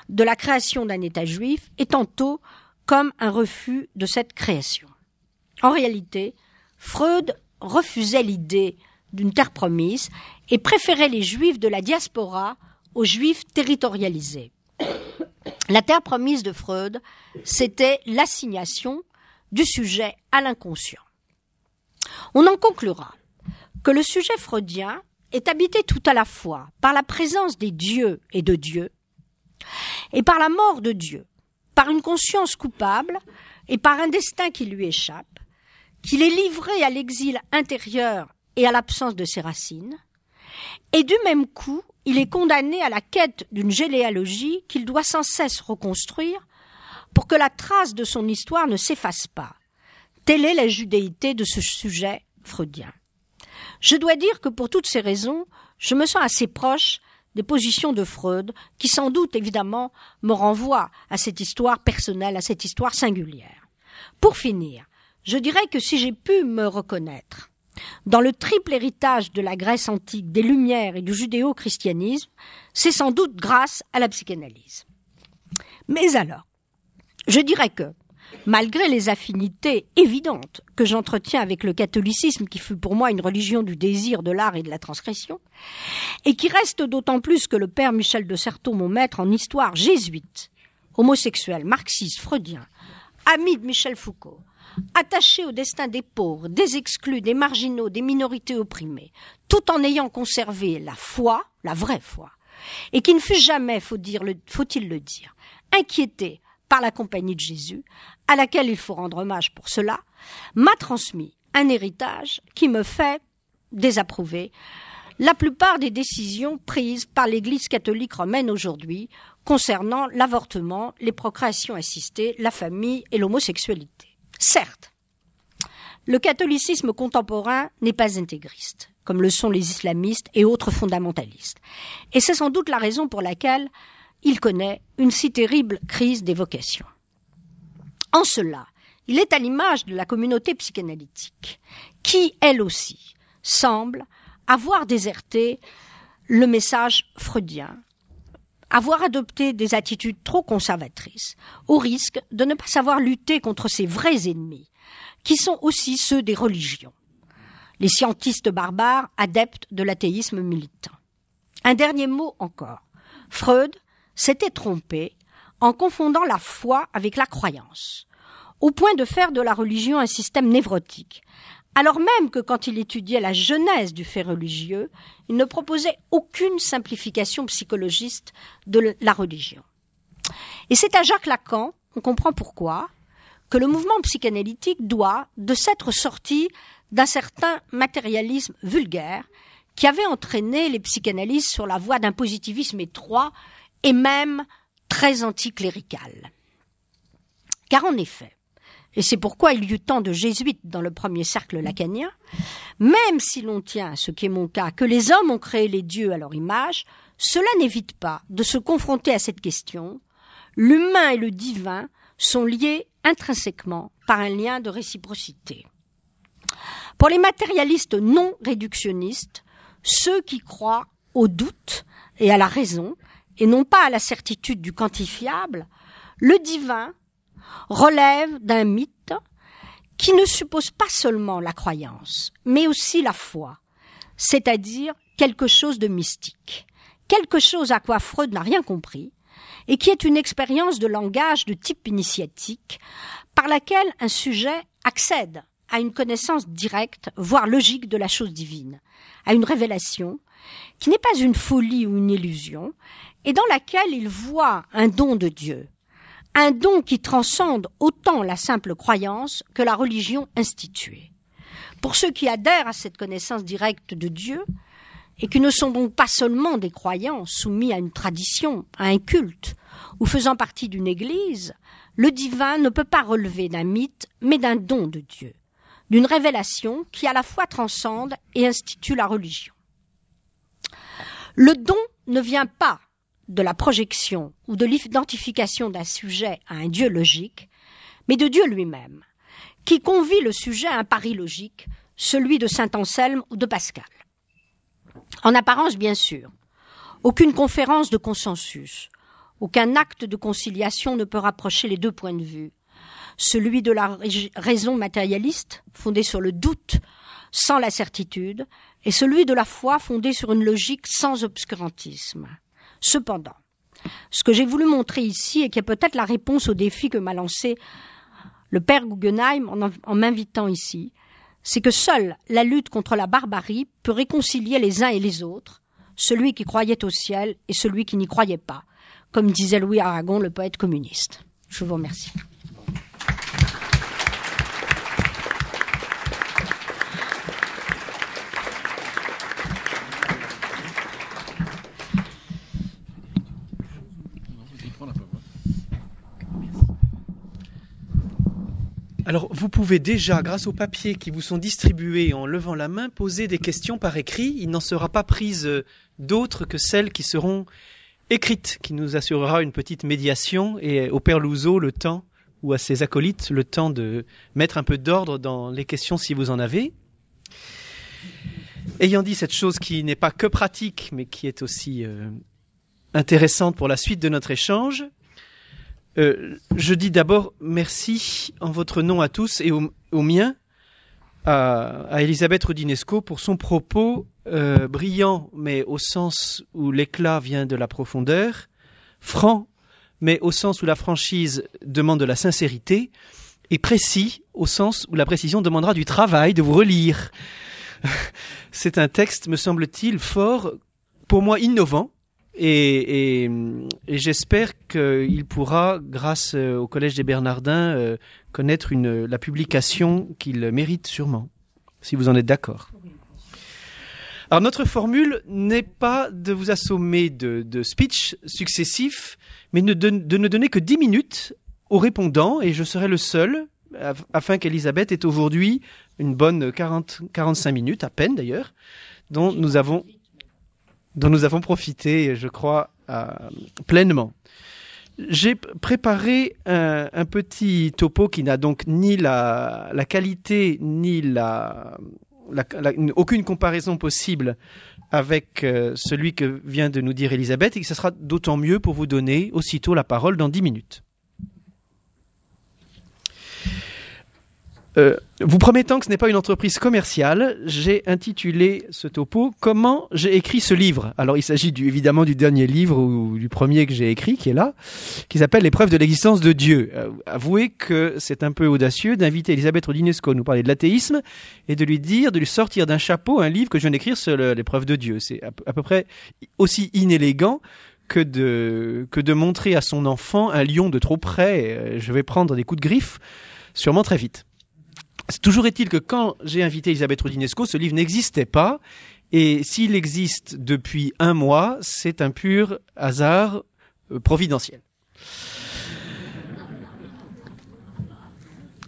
de la création d'un État juif, et tantôt comme un refus de cette création. En réalité, Freud refusait l'idée d'une terre promise et préférait les juifs de la diaspora aux juifs territorialisés. La terre promise de Freud, c'était l'assignation du sujet à l'inconscient. On en conclura que le sujet freudien est habité tout à la fois par la présence des dieux et de Dieu, et par la mort de Dieu, par une conscience coupable et par un destin qui lui échappe, qu'il est livré à l'exil intérieur et à l'absence de ses racines, Et du même coup, il est condamné à la quête d'une généalogie qu'il doit sans cesse reconstruire pour que la trace de son histoire ne s'efface pas. Telle est la judéité de ce sujet freudien. Je dois dire que pour toutes ces raisons, je me sens assez proche des positions de Freud, qui sans doute évidemment me renvoient à cette histoire personnelle, à cette histoire singulière. Pour finir, je dirais que si j'ai pu me reconnaître dans le triple héritage de la Grèce antique, des Lumières et du judéo-christianisme, c'est sans doute grâce à la psychanalyse. Mais alors, je dirais que, malgré les affinités évidentes que j'entretiens avec le catholicisme, qui fut pour moi une religion du désir, de l'art et de la transgression, et qui reste d'autant plus que le père Michel de Certeau, mon maître en histoire jésuite, homosexuel, marxiste, freudien, ami de Michel Foucault, attaché au destin des pauvres, des exclus, des marginaux, des minorités opprimées, tout en ayant conservé la foi, la vraie foi, et qui ne fut jamais, faut-il le dire, inquiété par la compagnie de Jésus, à laquelle il faut rendre hommage pour cela, m'a transmis un héritage qui me fait désapprouver la plupart des décisions prises par l'Église catholique romaine aujourd'hui concernant l'avortement, les procréations assistées, la famille et l'homosexualité. Certes, le catholicisme contemporain n'est pas intégriste, comme le sont les islamistes et autres fondamentalistes. Et c'est sans doute la raison pour laquelle il connaît une si terrible crise des vocations. En cela, il est à l'image de la communauté psychanalytique, qui, elle aussi, semble avoir déserté le message freudien, avoir adopté des attitudes trop conservatrices, au risque de ne pas savoir lutter contre ses vrais ennemis, qui sont aussi ceux des religions, les scientistes barbares adeptes de l'athéisme militant. Un dernier mot encore. Freud s'était trompé en confondant la foi avec la croyance, au point de faire de la religion un système névrotique, alors même que quand il étudiait la genèse du fait religieux, il ne proposait aucune simplification psychologiste de la religion. Et c'est à Jacques Lacan, on comprend pourquoi, que le mouvement psychanalytique doit de s'être sorti d'un certain matérialisme vulgaire qui avait entraîné les psychanalystes sur la voie d'un positivisme étroit et même très anticlérical. Car en effet, et c'est pourquoi il y eut tant de jésuites dans le premier cercle lacanien, même si l'on tient, ce qui est mon cas, que les hommes ont créé les dieux à leur image, cela n'évite pas de se confronter à cette question. L'humain et le divin sont liés intrinsèquement par un lien de réciprocité. Pour les matérialistes non réductionnistes, ceux qui croient au doute et à la raison, et non pas à la certitude du quantifiable, le divin relève d'un mythe qui ne suppose pas seulement la croyance, mais aussi la foi, c'est-à-dire quelque chose de mystique, quelque chose à quoi Freud n'a rien compris, et qui est une expérience de langage de type initiatique par laquelle un sujet accède à une connaissance directe, voire logique de la chose divine, à une révélation, qui n'est pas une folie ou une illusion, et dans laquelle il voit un don de Dieu, un don qui transcende autant la simple croyance que la religion instituée. Pour ceux qui adhèrent à cette connaissance directe de Dieu, et qui ne sont donc pas seulement des croyants soumis à une tradition, à un culte, ou faisant partie d'une église, le divin ne peut pas relever d'un mythe, mais d'un don de Dieu, d'une révélation qui à la fois transcende et institue la religion. Le don ne vient pas de la projection ou de l'identification d'un sujet à un Dieu logique, mais de Dieu lui-même, qui convie le sujet à un pari logique, celui de Saint Anselme ou de Pascal. En apparence, bien sûr, aucune conférence de consensus, aucun acte de conciliation ne peut rapprocher les deux points de vue, celui de la raison matérialiste, fondée sur le doute, sans la certitude, et celui de la foi fondée sur une logique sans obscurantisme. Cependant, ce que j'ai voulu montrer ici et qui est peut-être la réponse au défi que m'a lancé le père Guggenheim en, m'invitant ici, c'est que seule la lutte contre la barbarie peut réconcilier les uns et les autres, celui qui croyait au ciel et celui qui n'y croyait pas, comme disait Louis Aragon, le poète communiste. Je vous remercie. Alors, vous pouvez déjà, grâce aux papiers qui vous sont distribués en levant la main, poser des questions par écrit. Il n'en sera pas prise euh, d'autres que celles qui seront écrites, qui nous assurera une petite médiation et au Père Louzeau le temps, ou à ses acolytes, le temps de mettre un peu d'ordre dans les questions si vous en avez. Ayant dit cette chose qui n'est pas que pratique, mais qui est aussi euh, intéressante pour la suite de notre échange, euh, je dis d'abord merci en votre nom à tous et au, mien à, à, Elisabeth Rodinesco pour son propos euh, brillant, mais au sens où l'éclat vient de la profondeur, franc, mais au sens où la franchise demande de la sincérité, et précis, au sens où la précision demandera du travail, de vous relire. C'est un texte, me semble-t-il, fort, pour moi innovant, et, et, et j'espère qu'il pourra, grâce euh, au Collège des Bernardins, euh, connaître une, la publication qu'il mérite sûrement, si vous en êtes d'accord. Alors notre formule n'est pas de vous assommer de, de speech successifs, mais de, de, ne donner que 10 minutes aux répondants, et je serai le seul, afin qu'Elisabeth ait aujourd'hui une bonne 40, 45 minutes, à peine d'ailleurs, dont nous avons dont nous avons profité, je crois, euh, pleinement. J'ai préparé un, un, petit topo qui n'a donc ni la, qualité ni la, aucune comparaison possible avec euh, celui que vient de nous dire Elisabeth et que ce sera d'autant mieux pour vous donner aussitôt la parole dans dix minutes. Euh, vous promettant que ce n'est pas une entreprise commerciale, j'ai intitulé ce topo Comment j'ai écrit ce livre. Alors il s'agit du, évidemment du dernier livre ou du premier que j'ai écrit, qui est là, qui s'appelle L'épreuve de l'existence de Dieu. Euh, avouez que c'est un peu audacieux d'inviter Elisabeth Rodinesco à nous parler de l'athéisme et de lui dire, de lui sortir d'un chapeau un livre que je viens d'écrire sur l'épreuve de Dieu. C'est à, peu près aussi inélégant que de, que de montrer à son enfant un lion de trop près. Euh, je vais prendre des coups de griffe, sûrement très vite. Toujours est-il que quand j'ai invité Elisabeth Rodinesco, ce livre n'existait pas. Et s'il existe depuis un mois, c'est un pur hasard euh, providentiel.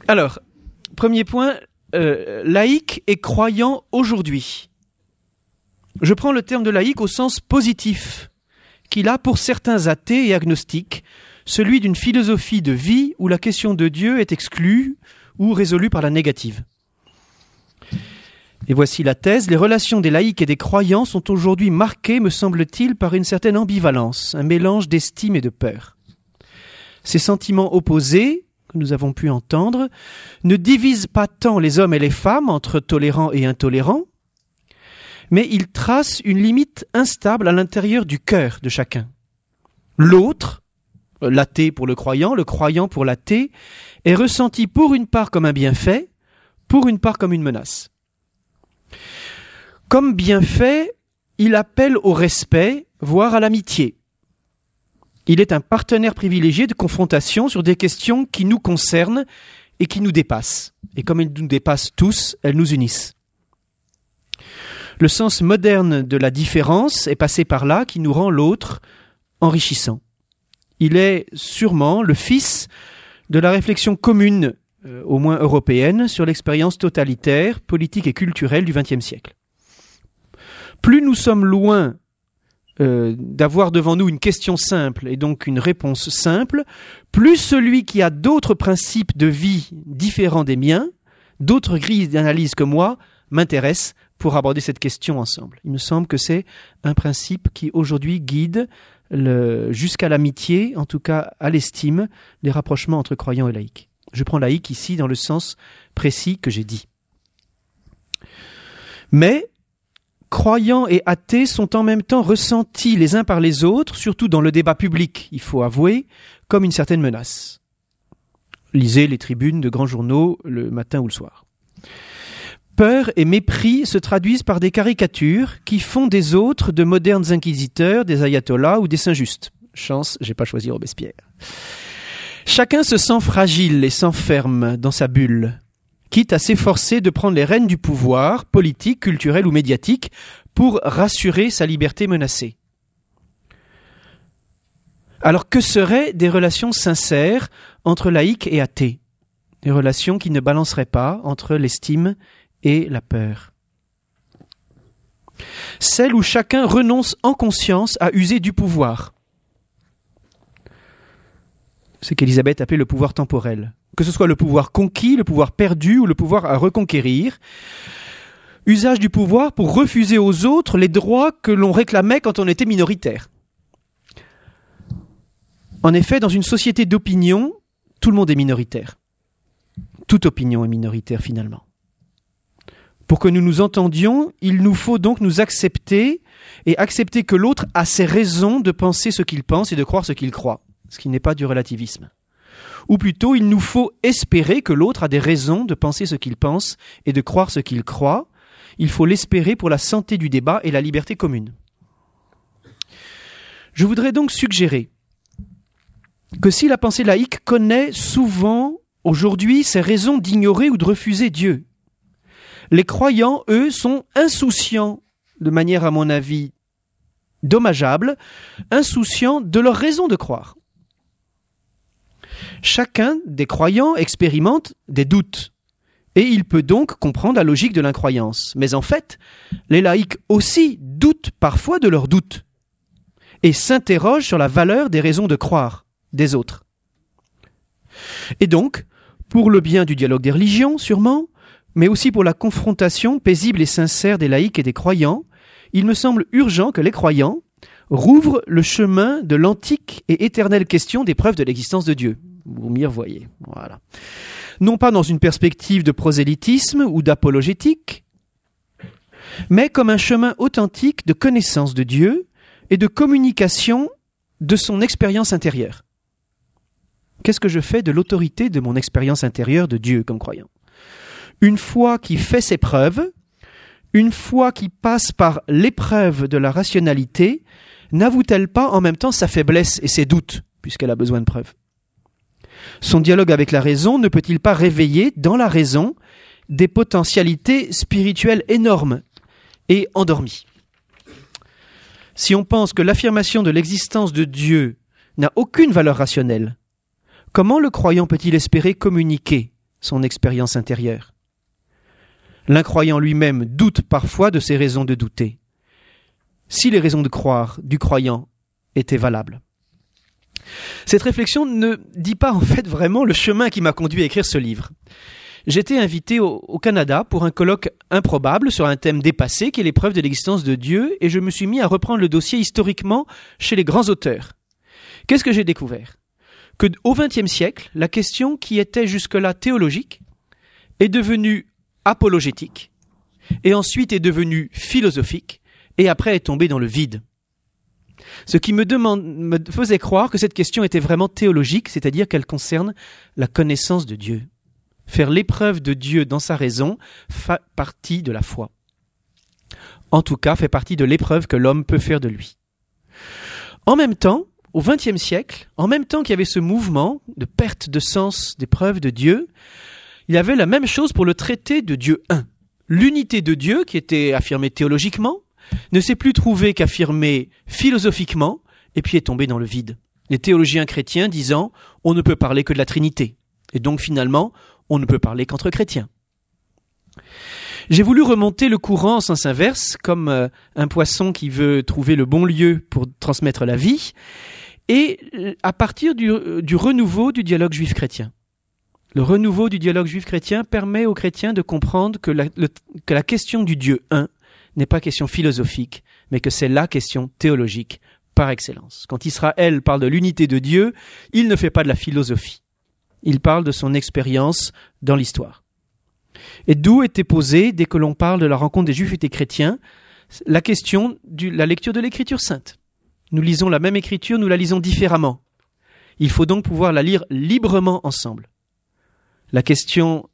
Alors, premier point, euh, laïque et croyant aujourd'hui. Je prends le terme de laïque au sens positif qu'il a pour certains athées et agnostiques, celui d'une philosophie de vie où la question de Dieu est exclue, ou résolue par la négative. Et voici la thèse. Les relations des laïcs et des croyants sont aujourd'hui marquées, me semble-t-il, par une certaine ambivalence, un mélange d'estime et de peur. Ces sentiments opposés, que nous avons pu entendre, ne divisent pas tant les hommes et les femmes entre tolérants et intolérants, mais ils tracent une limite instable à l'intérieur du cœur de chacun. L'autre, l'athée pour le croyant, le croyant pour l'athée, est ressenti pour une part comme un bienfait, pour une part comme une menace. Comme bienfait, il appelle au respect, voire à l'amitié. Il est un partenaire privilégié de confrontation sur des questions qui nous concernent et qui nous dépassent. Et comme elles nous dépassent tous, elles nous unissent. Le sens moderne de la différence est passé par là qui nous rend l'autre enrichissant. Il est sûrement le fils de la réflexion commune, euh, au moins européenne, sur l'expérience totalitaire, politique et culturelle du XXe siècle. Plus nous sommes loin euh, d'avoir devant nous une question simple et donc une réponse simple, plus celui qui a d'autres principes de vie différents des miens, d'autres grilles d'analyse que moi, m'intéresse pour aborder cette question ensemble. Il me semble que c'est un principe qui aujourd'hui guide jusqu'à l'amitié, en tout cas à l'estime, les rapprochements entre croyants et laïcs. Je prends laïc ici dans le sens précis que j'ai dit. Mais croyants et athées sont en même temps ressentis les uns par les autres, surtout dans le débat public, il faut avouer, comme une certaine menace. Lisez les tribunes de grands journaux le matin ou le soir. Peur et mépris se traduisent par des caricatures qui font des autres de modernes inquisiteurs, des ayatollahs ou des saints justes. Chance, j'ai pas choisi Robespierre. Chacun se sent fragile et s'enferme dans sa bulle, quitte à s'efforcer de prendre les rênes du pouvoir, politique, culturel ou médiatique, pour rassurer sa liberté menacée. Alors que seraient des relations sincères entre laïcs et athées? Des relations qui ne balanceraient pas entre l'estime et la peur. Celle où chacun renonce en conscience à user du pouvoir. Ce qu'Élisabeth appelait le pouvoir temporel. Que ce soit le pouvoir conquis, le pouvoir perdu ou le pouvoir à reconquérir. Usage du pouvoir pour refuser aux autres les droits que l'on réclamait quand on était minoritaire. En effet, dans une société d'opinion, tout le monde est minoritaire. Toute opinion est minoritaire finalement. Pour que nous nous entendions, il nous faut donc nous accepter et accepter que l'autre a ses raisons de penser ce qu'il pense et de croire ce qu'il croit, ce qui n'est pas du relativisme. Ou plutôt, il nous faut espérer que l'autre a des raisons de penser ce qu'il pense et de croire ce qu'il croit. Il faut l'espérer pour la santé du débat et la liberté commune. Je voudrais donc suggérer que si la pensée laïque connaît souvent aujourd'hui ses raisons d'ignorer ou de refuser Dieu, les croyants, eux, sont insouciants, de manière à mon avis dommageable, insouciants de leur raison de croire. Chacun des croyants expérimente des doutes, et il peut donc comprendre la logique de l'incroyance. Mais en fait, les laïcs aussi doutent parfois de leurs doutes, et s'interrogent sur la valeur des raisons de croire des autres. Et donc, pour le bien du dialogue des religions, sûrement, mais aussi pour la confrontation paisible et sincère des laïcs et des croyants, il me semble urgent que les croyants rouvrent le chemin de l'antique et éternelle question des preuves de l'existence de Dieu. Vous m'y revoyez. Voilà. Non pas dans une perspective de prosélytisme ou d'apologétique, mais comme un chemin authentique de connaissance de Dieu et de communication de son expérience intérieure. Qu'est-ce que je fais de l'autorité de mon expérience intérieure de Dieu comme croyant? Une foi qui fait ses preuves, une foi qui passe par l'épreuve de la rationalité, n'avoue-t-elle pas en même temps sa faiblesse et ses doutes, puisqu'elle a besoin de preuves? Son dialogue avec la raison ne peut-il pas réveiller dans la raison des potentialités spirituelles énormes et endormies? Si on pense que l'affirmation de l'existence de Dieu n'a aucune valeur rationnelle, Comment le croyant peut-il espérer communiquer son expérience intérieure? L'incroyant lui-même doute parfois de ses raisons de douter. Si les raisons de croire du croyant étaient valables. Cette réflexion ne dit pas en fait vraiment le chemin qui m'a conduit à écrire ce livre. J'étais invité au, Canada pour un colloque improbable sur un thème dépassé qui est l'épreuve de l'existence de Dieu et je me suis mis à reprendre le dossier historiquement chez les grands auteurs. Qu'est-ce que j'ai découvert? Que au XXe siècle, la question qui était jusque-là théologique est devenue apologétique, et ensuite est devenue philosophique, et après est tombée dans le vide. Ce qui me, demande, me faisait croire que cette question était vraiment théologique, c'est-à-dire qu'elle concerne la connaissance de Dieu. Faire l'épreuve de Dieu dans sa raison fait partie de la foi. En tout cas, fait partie de l'épreuve que l'homme peut faire de lui. En même temps, au XXe siècle, en même temps qu'il y avait ce mouvement de perte de sens des preuves de Dieu, il y avait la même chose pour le traité de Dieu 1. L'unité de Dieu, qui était affirmée théologiquement, ne s'est plus trouvée qu'affirmée philosophiquement, et puis est tombée dans le vide. Les théologiens chrétiens disant on ne peut parler que de la Trinité, et donc finalement on ne peut parler qu'entre chrétiens. J'ai voulu remonter le courant en sens inverse, comme euh, un poisson qui veut trouver le bon lieu pour transmettre la vie, et euh, à partir du, euh, du renouveau du dialogue juif-chrétien. Le renouveau du dialogue juif-chrétien permet aux chrétiens de comprendre que la, question du Dieu un n'est pas question philosophique, mais que c'est la question théologique par excellence. Quand Israël parle de l'unité de Dieu, il ne fait pas de la philosophie. Il parle de son expérience dans l'histoire. Et d'où était posée, dès que l'on parle de la rencontre des Juifs et des chrétiens, la question de la lecture de l'Écriture sainte. Nous lisons la même écriture, nous la lisons différemment. Il faut donc pouvoir la lire librement ensemble. La question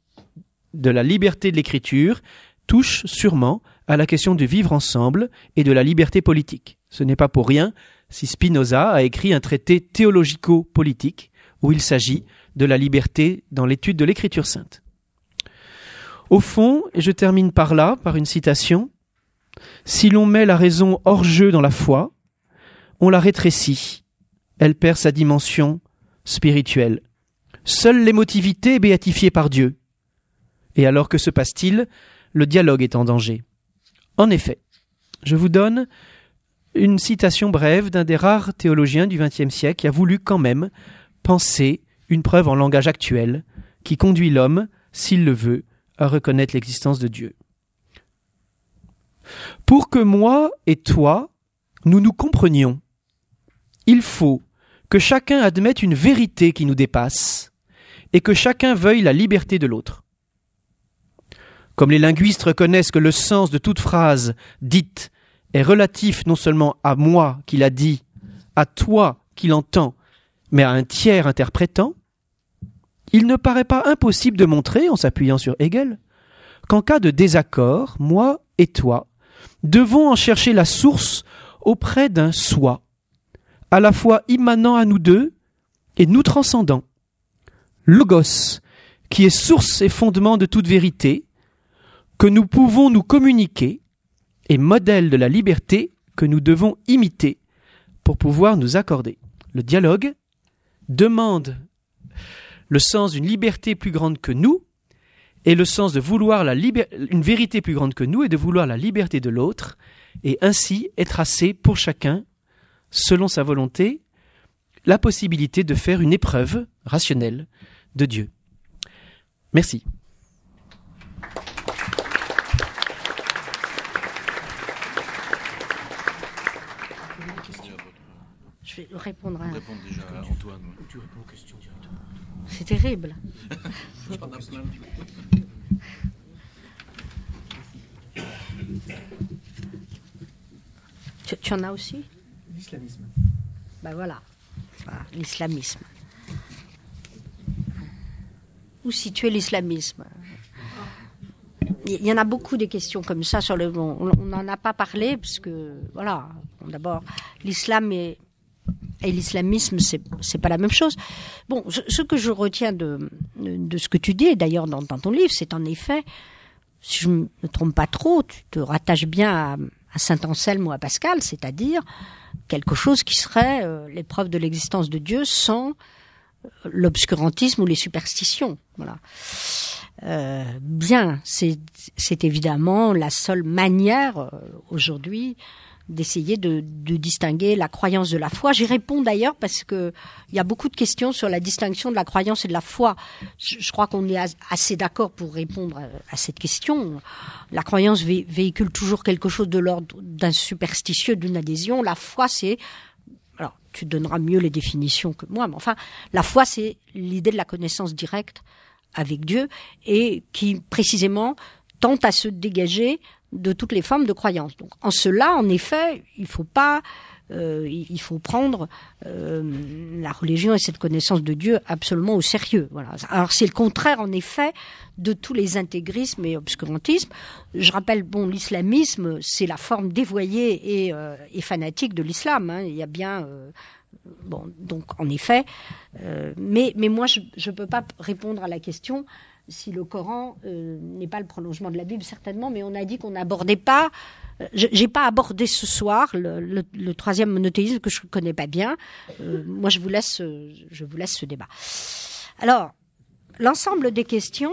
de la liberté de l'écriture touche sûrement à la question de vivre ensemble et de la liberté politique. Ce n'est pas pour rien si Spinoza a écrit un traité théologico-politique où il s'agit de la liberté dans l'étude de l'écriture sainte. Au fond, et je termine par là, par une citation, si l'on met la raison hors jeu dans la foi, on la rétrécit, elle perd sa dimension spirituelle. Seule l'émotivité béatifiée par Dieu. Et alors que se passe-t-il? Le dialogue est en danger. En effet, je vous donne une citation brève d'un des rares théologiens du XXe siècle qui a voulu quand même penser une preuve en langage actuel qui conduit l'homme, s'il le veut, à reconnaître l'existence de Dieu. Pour que moi et toi, nous nous comprenions, il faut que chacun admette une vérité qui nous dépasse et que chacun veuille la liberté de l'autre. Comme les linguistes reconnaissent que le sens de toute phrase dite est relatif non seulement à moi qui l'a dit, à toi qui l'entends, mais à un tiers interprétant, il ne paraît pas impossible de montrer, en s'appuyant sur Hegel, qu'en cas de désaccord, moi et toi devons en chercher la source auprès d'un soi, à la fois immanent à nous deux et nous transcendant. Logos, qui est source et fondement de toute vérité, que nous pouvons nous communiquer, et modèle de la liberté que nous devons imiter pour pouvoir nous accorder. Le dialogue demande le sens d'une liberté plus grande que nous et le sens de vouloir la une vérité plus grande que nous et de vouloir la liberté de l'autre et ainsi est tracé pour chacun, selon sa volonté, la possibilité de faire une épreuve rationnelle de Dieu. Merci. Je vais répondre à. Répondre déjà à Antoine. C'est terrible. tu, tu, en as aussi? L'islamisme. Ben voilà. l'islamisme. Où situer l'islamisme il y en a beaucoup des questions comme ça sur le. On n'en a pas parlé parce que voilà. D'abord, l'islam et, et l'islamisme, c'est pas la même chose. Bon, ce, que je retiens de ce que tu dis, d'ailleurs dans, ton livre, c'est en effet, si je me trompe pas trop, tu te rattaches bien à, Saint Anselme ou à Pascal, c'est-à-dire quelque chose qui serait euh, l'épreuve de l'existence de Dieu sans l'obscurantisme ou les superstitions. Voilà. Euh, bien, c'est évidemment la seule manière euh, aujourd'hui d'essayer de, de, distinguer la croyance de la foi. J'y réponds d'ailleurs parce que il y a beaucoup de questions sur la distinction de la croyance et de la foi. Je, crois qu'on est assez d'accord pour répondre à, cette question. La croyance véhicule toujours quelque chose de l'ordre d'un superstitieux, d'une adhésion. La foi, c'est tu donneras mieux les définitions que moi, mais enfin, la foi, c'est l'idée de la connaissance directe avec Dieu et qui précisément tente à se dégager de toutes les formes de croyance. Donc, en cela, en effet, il faut pas, euh, il faut prendre euh, la religion et cette connaissance de Dieu absolument au sérieux. Voilà. Alors c'est le contraire, en effet, de tous les intégrismes et obscurantismes. Je rappelle, bon, l'islamisme, c'est la forme dévoyée et, euh, fanatique de l'islam. Hein. Il y a bien Bon, donc en effet, mais, mais moi je ne peux pas répondre à la question si le Coran euh, n'est pas le prolongement de la Bible, certainement, mais on a dit qu'on n'abordait pas. Euh, j'ai pas abordé ce soir le, troisième monothéisme que je ne connais pas bien. moi, je vous laisse, ce débat. Alors, l'ensemble des questions,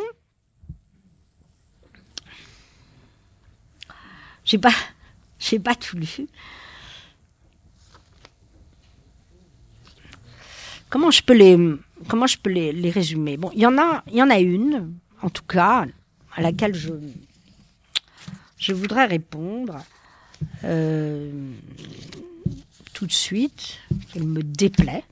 j'ai pas, pas tout lu. comment je peux les comment je peux les, résumer Bon, il y en a une en tout cas à laquelle je je voudrais répondre euh, tout de suite. Elle me déplaît.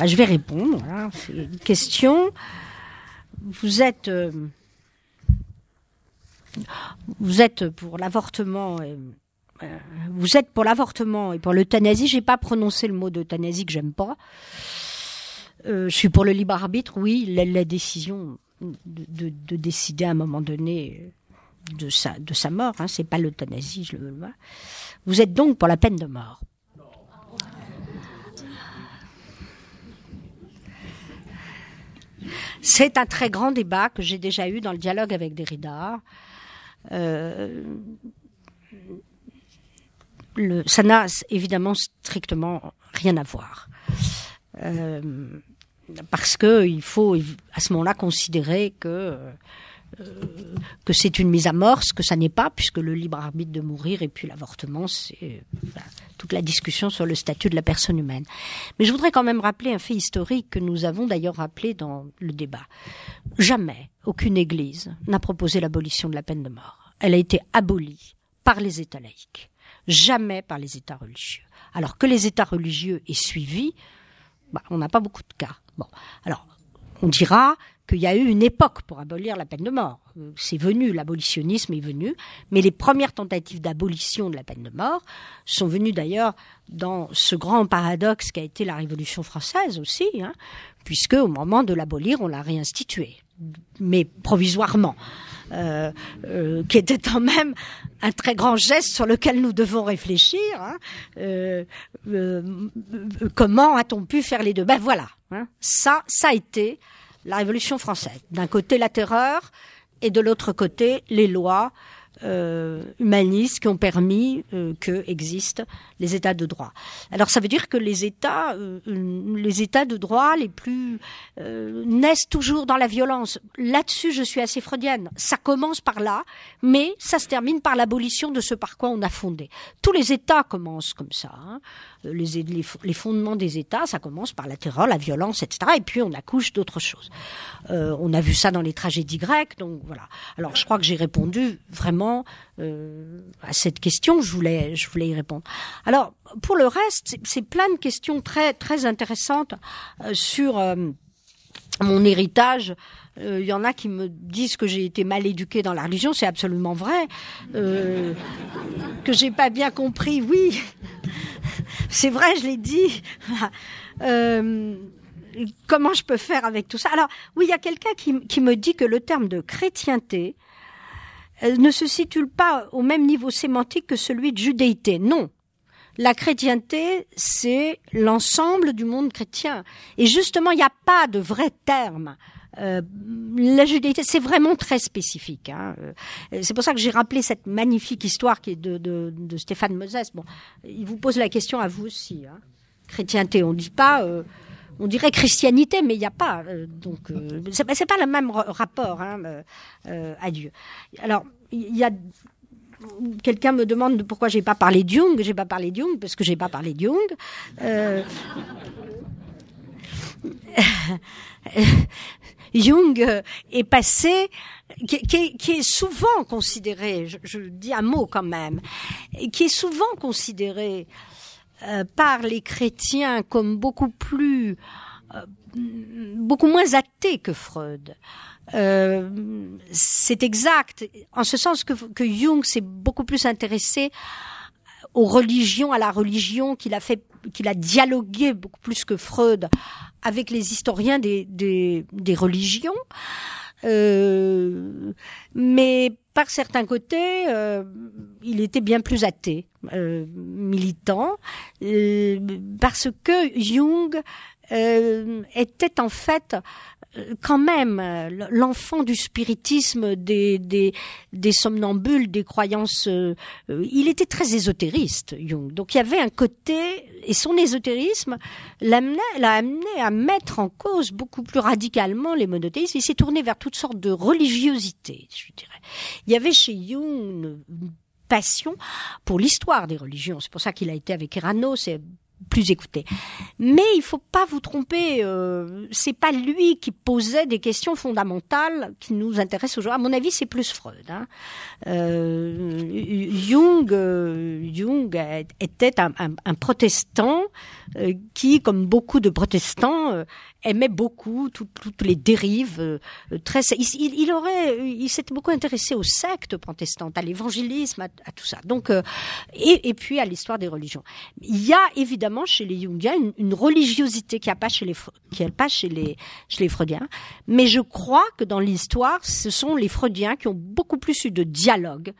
Ah, je vais répondre. Une question. Vous êtes euh, vous êtes pour l'avortement. Euh, vous êtes pour l'avortement et pour l'euthanasie. J'ai pas prononcé le mot d'euthanasie que j'aime pas. Euh, je suis pour le libre arbitre. Oui, la, décision de, décider à un moment donné de sa de sa mort. Hein, c'est pas l'euthanasie. Je le vois. Vous êtes donc pour la peine de mort. C'est un très grand débat que j'ai déjà eu dans le dialogue avec Derrida. Euh, le, ça n'a évidemment strictement rien à voir. Euh, parce que il faut à ce moment-là considérer que euh, que c'est une mise à mort, ce que ça n'est pas, puisque le libre arbitre de mourir et puis l'avortement, c'est toute la discussion sur le statut de la personne humaine. Mais je voudrais quand même rappeler un fait historique que nous avons d'ailleurs rappelé dans le débat. Jamais aucune Église n'a proposé l'abolition de la peine de mort. Elle a été abolie par les États laïcs, jamais par les États religieux. Alors que les États religieux aient suivi, bah, on n'a pas beaucoup de cas. Bon, alors on dira qu'il y a eu une époque pour abolir la peine de mort. C'est venu, l'abolitionnisme est venu, mais les premières tentatives d'abolition de la peine de mort sont venues d'ailleurs dans ce grand paradoxe qu'a été la Révolution française aussi, hein, puisque au moment de l'abolir, on l'a réinstituée, mais provisoirement. Euh, euh, qui était quand même un très grand geste sur lequel nous devons réfléchir. Hein. Euh, comment a-t-on pu faire les deux? Ben voilà, hein. ça, ça a été la Révolution française. D'un côté la terreur et de l'autre côté les lois euh, humanistes qui ont permis euh, que existent les États de droit. Alors ça veut dire que les États, euh, les États de droit les plus naissent toujours dans la violence. Là-dessus, je suis assez freudienne. Ça commence par là, mais ça se termine par l'abolition de ce par quoi on a fondé. Tous les États commencent comme ça. Hein. Les, fondements des États, ça commence par la terreur, la violence, etc. Et puis on accouche d'autres choses. on a vu ça dans les tragédies grecques, donc voilà. Alors je crois que j'ai répondu vraiment euh, à cette question. Je voulais, je voulais y répondre. Alors, pour le reste, c'est plein de questions très, très intéressantes euh, sur euh, mon héritage. Il y en a qui me disent que j'ai été mal éduquée dans la religion, c'est absolument vrai. que j'ai pas bien compris, oui, c'est vrai, je l'ai dit. comment je peux faire avec tout ça? Alors, oui, il y a quelqu'un qui, qui, me dit que le terme de chrétienté ne se situe pas au même niveau sémantique que celui de judéité. Non. La chrétienté, c'est l'ensemble du monde chrétien. Et justement, il n'y a pas de vrai terme. Euh, la judéité, c'est vraiment très spécifique. Hein. Euh, c'est pour ça que j'ai rappelé cette magnifique histoire qui est de, Stéphane Moses. Bon, il vous pose la question à vous aussi. Hein. Chrétienté, on ne dit pas euh, on dirait christianité, mais il n'y a pas. Donc, c'est pas le même rapport hein, à Dieu. Alors, il y a quelqu'un me demande pourquoi j'ai pas parlé de Jung. J'ai pas parlé de parce que j'ai pas parlé de. Jung est passé, qui, est souvent considéré, je, je, dis un mot quand même, qui est souvent considéré euh, par les chrétiens comme beaucoup plus, euh, beaucoup moins athées que Freud. Euh, c'est exact, en ce sens que, que Jung s'est beaucoup plus intéressé aux religions, à la religion, qu'il a fait, qu'il a dialogué beaucoup plus que Freud avec les historiens des, des, des religions. Euh, mais par certains côtés, euh, il était bien plus athée, euh, militant, euh, parce que Jung euh, était en fait quand même l'enfant du spiritisme, des, des, des, somnambules, des croyances. il était très ésotériste, Jung. Donc il y avait un côté, et son ésotérisme l'a amené à mettre en cause beaucoup plus radicalement les monothéismes. Il s'est tourné vers toutes sortes de religiosités, je dirais. Il y avait chez Jung une passion pour l'histoire des religions. C'est pour ça qu'il a été avec Erano, c'est plus écouté. Mais il faut pas vous tromper, euh, c'est pas lui qui posait des questions fondamentales qui nous intéressent aujourd'hui. À mon avis, c'est plus Freud. Hein. Euh, Jung, euh, Jung était un, protestant euh, qui, comme beaucoup de protestants, aimait beaucoup toutes les dérives. Très, il, aurait, il s'était beaucoup intéressé aux sectes protestantes, à l'évangélisme, à, tout ça. Donc, et, puis à l'histoire des religions. Il y a évidemment chez les Jungiens une, religiosité qui a pas chez les qui a pas chez les chez les Freudiens, mais je crois que dans l'histoire, ce sont les Freudiens qui ont beaucoup plus eu de dialogue.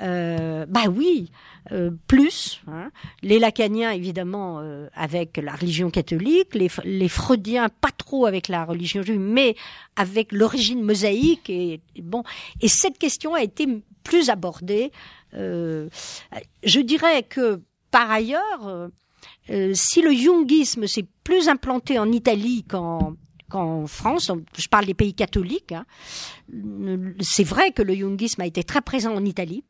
Euh, bah oui, euh, plus. Hein. Les lacaniens, évidemment, euh, avec la religion catholique, les, les, freudiens, pas trop avec la religion juive, mais avec l'origine mosaïque. Et, bon, et cette question a été plus abordée. Euh, je dirais que par ailleurs, si le jungisme s'est plus implanté en Italie qu'en France, je parle des pays catholiques, hein, c'est vrai que le jungisme a été très présent en Italie,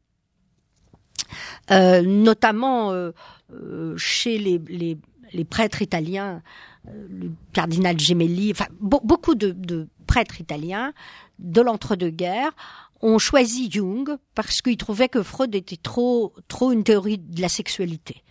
euh, notamment euh, euh, chez les, les, les, prêtres italiens, le cardinal Gemelli, enfin beaucoup de, de, prêtres italiens de l'entre-deux-guerres ont choisi Jung parce qu'ils trouvaient que Freud était trop trop une théorie de la sexualité.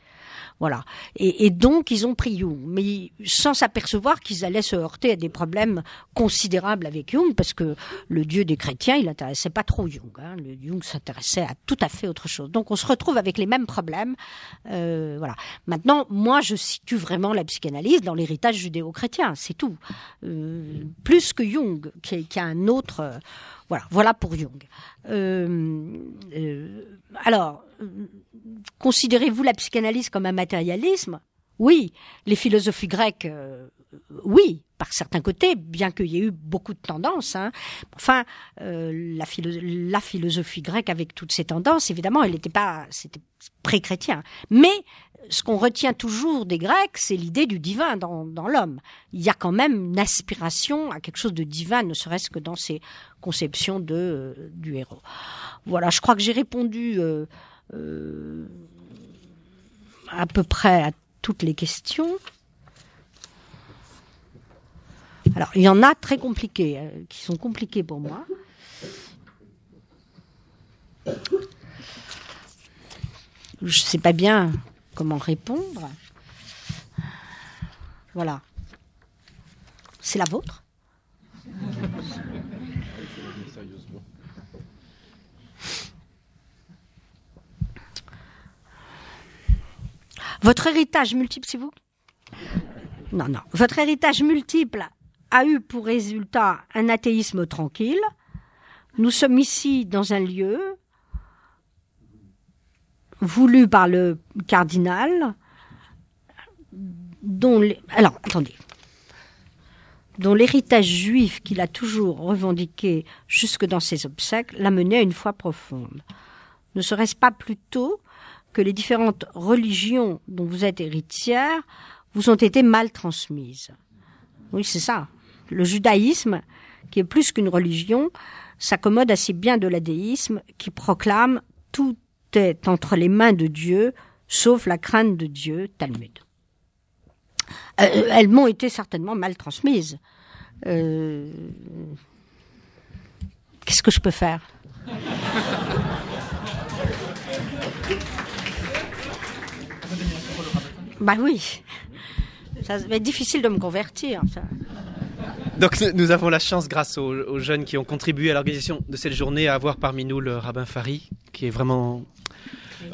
Voilà. Et, donc, ils ont pris Jung, mais sans s'apercevoir qu'ils allaient se heurter à des problèmes considérables avec Jung, parce que le Dieu des chrétiens, il n'intéressait pas trop Jung. Hein. Le Jung s'intéressait à tout à fait autre chose. Donc, on se retrouve avec les mêmes problèmes. Euh, voilà. Maintenant, moi, je situe vraiment la psychanalyse dans l'héritage judéo-chrétien, c'est tout. Euh, plus que Jung, qui, qui a un autre... Euh, voilà, voilà pour Jung. Euh, euh, alors, considérez-vous la psychanalyse comme un matérialisme Oui. Les philosophies grecques, euh, oui, par certains côtés, bien qu'il y ait eu beaucoup de tendances. Hein. Enfin, euh, la, philosophie grecque avec toutes ces tendances, évidemment, elle n'était pas, c'était pré-chrétien. Mais ce qu'on retient toujours des Grecs, c'est l'idée du divin dans, dans l'homme. Il y a quand même une aspiration à quelque chose de divin, ne serait-ce que dans ces conceptions de euh, du héros. Voilà, je crois que j'ai répondu euh, à peu près à toutes les questions. Alors, il y en a très compliquées, euh, qui sont compliquées pour moi. Je ne sais pas bien comment répondre. Voilà. C'est la vôtre Votre héritage multiple, c'est vous Non, non. Votre héritage multiple a eu pour résultat un athéisme tranquille. Nous sommes ici dans un lieu voulu par le cardinal, dont alors attendez, dont l'héritage juif qu'il a toujours revendiqué jusque dans ses obsèques l'a mené à une foi profonde. Ne serait-ce pas plutôt que les différentes religions dont vous êtes héritière vous ont été mal transmises Oui, c'est ça. Le judaïsme, qui est plus qu'une religion, s'accommode assez bien de l'adéisme qui proclame tout est entre les mains de Dieu, sauf la crainte de Dieu, Talmud. Euh, elles m'ont été certainement mal transmises. Euh, qu'est-ce que je peux faire? Bah oui. Ça va être difficile de me convertir. Donc nous avons la chance, grâce aux, jeunes qui ont contribué à l'organisation de cette journée, à avoir parmi nous le rabbin Fari, qui est vraiment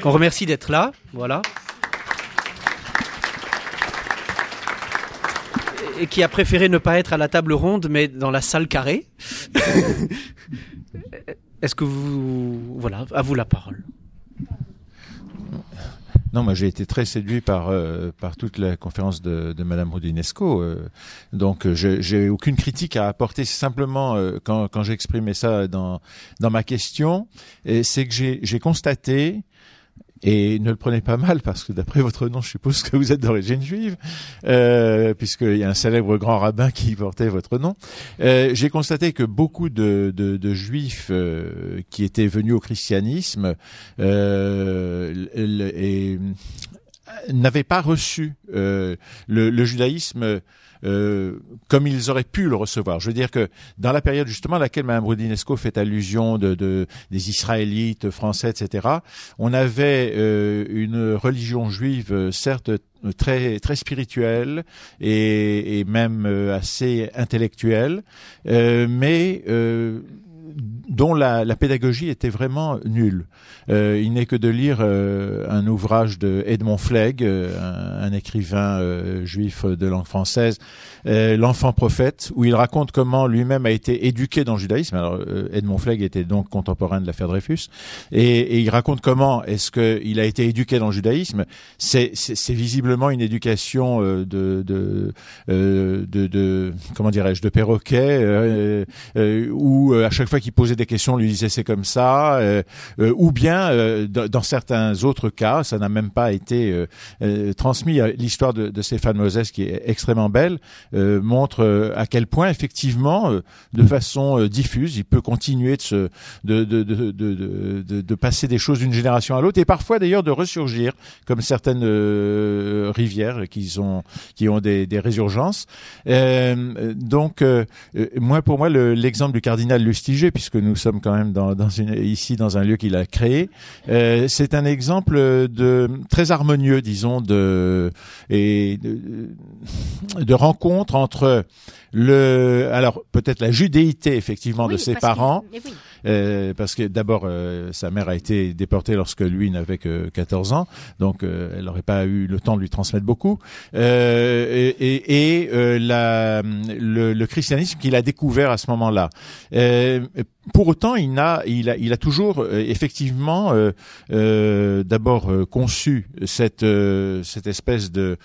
qu'on remercie d'être là. Voilà. Et qui a préféré ne pas être à la table ronde, mais dans la salle carrée. Est-ce que vous, voilà, à vous la parole. Non, moi j'ai été très séduit par euh, par toute la conférence de, de Madame Rodinesco. Euh, donc euh, j'ai aucune critique à apporter. C'est simplement quand quand j'ai exprimé ça dans dans ma question, c'est que j'ai constaté et ne le prenez pas mal parce que d'après votre nom, je suppose que vous êtes d'origine juive, euh, puisqu'il y a un célèbre grand rabbin qui portait votre nom. Euh, J'ai constaté que beaucoup de, de, de juifs euh, qui étaient venus au christianisme euh, et n'avaient pas reçu euh, le, le, judaïsme euh, comme ils auraient pu le recevoir. Je veux dire que dans la période justement à laquelle Mme Brudinesco fait allusion de, de, des Israélites français, etc., on avait euh, une religion juive, euh, certes très très spirituelle et, et même assez intellectuelle, mais dont la, la, pédagogie était vraiment nulle. Euh, il n'est que de lire euh, un ouvrage de Edmond Flegg, euh, un, un, écrivain euh, juif de langue française, L'enfant prophète, où il raconte comment lui-même a été éduqué dans le judaïsme. Alors Edmond Flegg était donc contemporain de l'affaire Dreyfus, et, et, il raconte comment est-ce qu'il a été éduqué dans le judaïsme. C'est visiblement une éducation de, de, de, de, comment dirais-je, de perroquet, où à chaque fois qu'il posait des questions, lui disait c'est comme ça, euh, euh, ou bien euh, dans, certains autres cas, ça n'a même pas été transmis. L'histoire de, Stéphane Moses, qui est extrêmement belle, montre à quel point effectivement, de façon diffuse, il peut continuer de, se, de, de, de, de, de passer des choses d'une génération à l'autre, et parfois d'ailleurs de ressurgir, comme certaines rivières qui ont des résurgences. donc moi, pour moi, l'exemple du cardinal Lustiger, puisque nous sommes quand même dans, dans une, ici dans un lieu qu'il a créé, euh, c'est un exemple de très harmonieux, disons, de et de, de rencontre entre le alors peut-être la judéité effectivement de ses parents. euh, parce que d'abord euh, sa mère a été déportée lorsque lui n'avait que 14 ans. Donc euh, elle n'aurait pas eu le temps de lui transmettre beaucoup. Et, et, et la, le, le, christianisme qu'il a découvert à ce moment-là pour autant, il a, toujours effectivement euh, d'abord conçu cette espèce de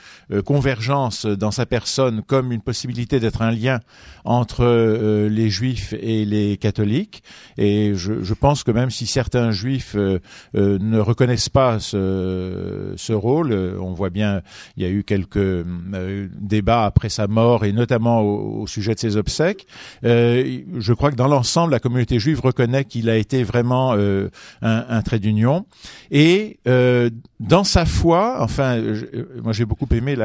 convergence dans sa personne comme une possibilité d'être un lien entre euh, les juifs et les catholiques. Et je, pense que même si certains juifs euh, euh, ne reconnaissent pas ce, rôle, on voit bien, il y a eu quelques débats après sa mort et notamment au, sujet de ses obsèques. je crois que dans l'ensemble, la communauté juive reconnaît qu'il a été vraiment un, un, trait d'union. Et dans sa foi, enfin, moi j'ai beaucoup aimé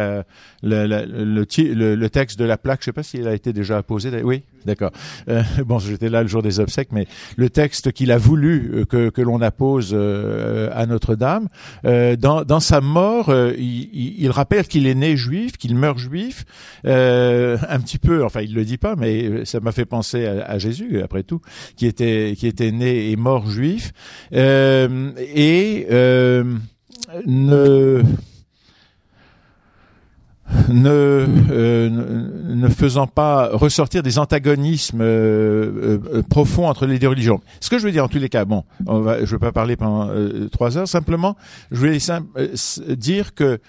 le, texte de la plaque. Je sais pas s'il a été déjà posé. Oui, d'accord. Euh, bon, j'étais là le jour des obsèques, mais le texte qu'il a voulu euh, que, l'on appose euh, à Notre-Dame, dans, sa mort, il, rappelle qu'il est né juif, qu'il meurt juif, un petit peu. Enfin, il le dit pas, mais ça m'a fait penser à, Jésus, après tout, qui était qui était né et mort juif, et ne ne, euh, ne faisant pas ressortir des antagonismes euh, euh, profonds entre les deux religions. Ce que je veux dire en tous les cas, bon, on va, je ne veux pas parler pendant trois heures, simplement, je voulais dire que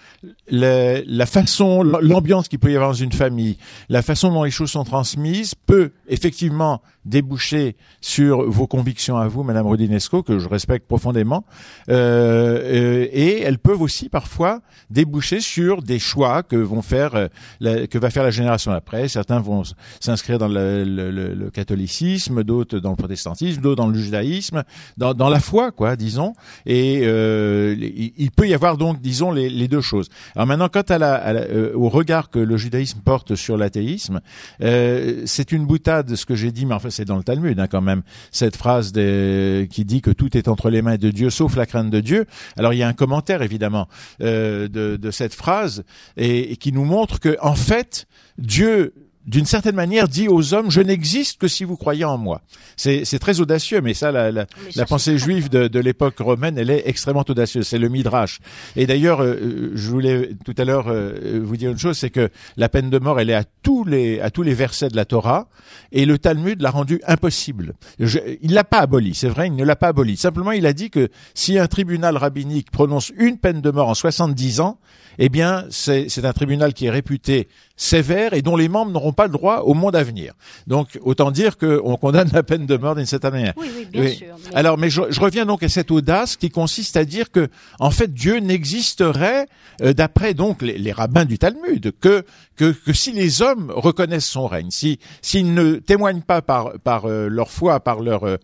la, la façon, l'ambiance qu'il peut y avoir dans une famille, la façon dont les choses sont transmises peut effectivement déboucher sur vos convictions à vous, Madame Rodinesco, que je respecte profondément, euh, et elles peuvent aussi parfois déboucher sur des choix que vont faire euh, que va faire la génération après. Certains vont s'inscrire dans le, le, le, catholicisme, d'autres dans le protestantisme, d'autres dans le judaïsme, dans, dans, la foi, quoi, disons. Et euh, il, peut y avoir donc, disons, les, deux choses. Alors maintenant, quant à la, euh, au regard que le judaïsme porte sur l'athéisme, euh, c'est une boutade ce que j'ai dit, mais enfin c'est dans le Talmud hein, quand même cette phrase qui dit que tout est entre les mains de Dieu sauf la crainte de Dieu. Alors il y a un commentaire évidemment euh, de, de, cette phrase et, et qui nous montre que en fait Dieu d'une certaine manière, dit aux hommes, je n'existe que si vous croyez en moi. C'est très audacieux, mais ça, la, la, la pensée juive de, de l'époque romaine, elle est extrêmement audacieuse. C'est le midrash. Et d'ailleurs, euh, je voulais tout à l'heure euh, vous dire une chose, c'est que la peine de mort, elle est à tous les à tous les versets de la Torah, et le Talmud l'a rendu impossible. Je, il l'a pas aboli, c'est vrai, il ne l'a pas aboli. Simplement, il a dit que si un tribunal rabbinique prononce une peine de mort en 70 ans, eh bien, c'est un tribunal qui est réputé sévère et dont les membres n'auront pas le droit au monde à venir. Donc, autant dire qu'on condamne la peine de mort d'une certaine manière. Oui, oui, bien sûr. Alors, mais je, reviens donc à cette audace qui consiste à dire que, en fait, Dieu n'existerait, euh, d'après donc les, rabbins du Talmud, que, que, que si les hommes reconnaissent son règne, si s'ils ne témoignent pas par, par euh, leur foi, par leur euh,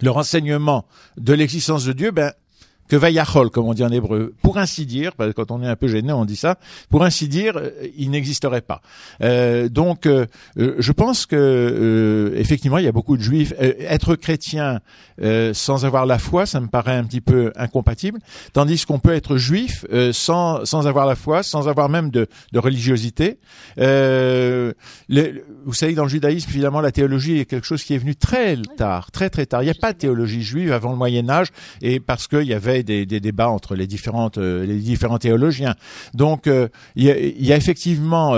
leur enseignement de l'existence de Dieu, ben que Vayachol, comme on dit en hébreu, pour ainsi dire, quand on est un peu gêné, on dit ça, pour ainsi dire, euh, il n'existerait pas. Euh, donc, euh, je pense que effectivement, il y a beaucoup de juifs. être chrétien sans avoir la foi, ça me paraît un petit peu incompatible, tandis qu'on peut être juif sans sans avoir la foi, sans avoir même de, de religiosité. vous savez, dans le judaïsme, finalement, la théologie est quelque chose qui est venu très tard, très très tard. Il n'y a pas de théologie juive avant le Moyen Âge, et parce qu'il y avait des, des, débats entre les différentes les différents théologiens. Donc il y a, y, a, effectivement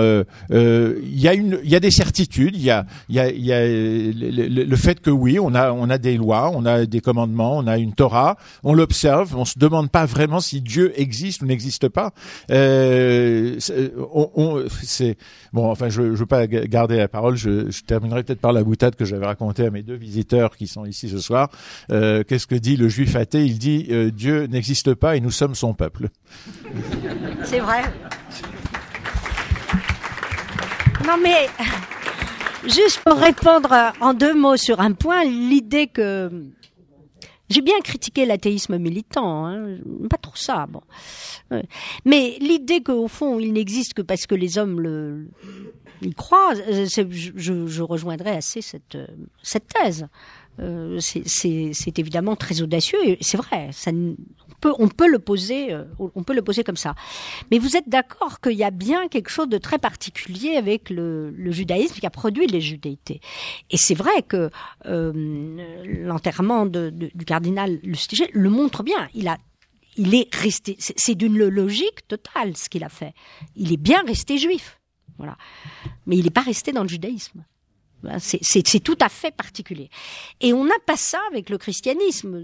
il y a une il y a des certitudes. Il y a il y a, y a le, le, fait que oui, on a on a des lois, on a des commandements, on a une Torah, on l'observe, on se demande pas vraiment si Dieu existe ou n'existe pas. Euh, on, on, c'est bon. Enfin, je, je veux pas garder la parole. Je, je terminerai peut-être par la boutade que j'avais racontée à mes deux visiteurs qui sont ici ce soir. Euh, Qu'est-ce que dit le juif athée? Il dit euh, Dieu n'existe pas et nous sommes son peuple. C'est vrai. Non mais juste pour répondre en deux mots sur un point, l'idée que j'ai bien critiqué l'athéisme militant, hein, pas trop ça, bon. Mais l'idée qu'au fond il n'existe que parce que les hommes le, y croient, euh, je, je, rejoindrai assez cette, euh, cette thèse. Euh, c'est évidemment très audacieux et c'est vrai. Ça, on peut, on peut le poser, euh, on peut le poser comme ça. Mais vous êtes d'accord qu'il y a bien quelque chose de très particulier avec le, le judaïsme qui a produit les judéités. Et c'est vrai que euh, l'enterrement de, de, du cardinal Lustiger le montre bien. Il a il est resté, c'est d'une logique totale ce qu'il a fait. Il est bien resté juif, voilà. Mais il n'est pas resté dans le judaïsme. C'est tout à fait particulier. Et on n'a pas ça avec le christianisme.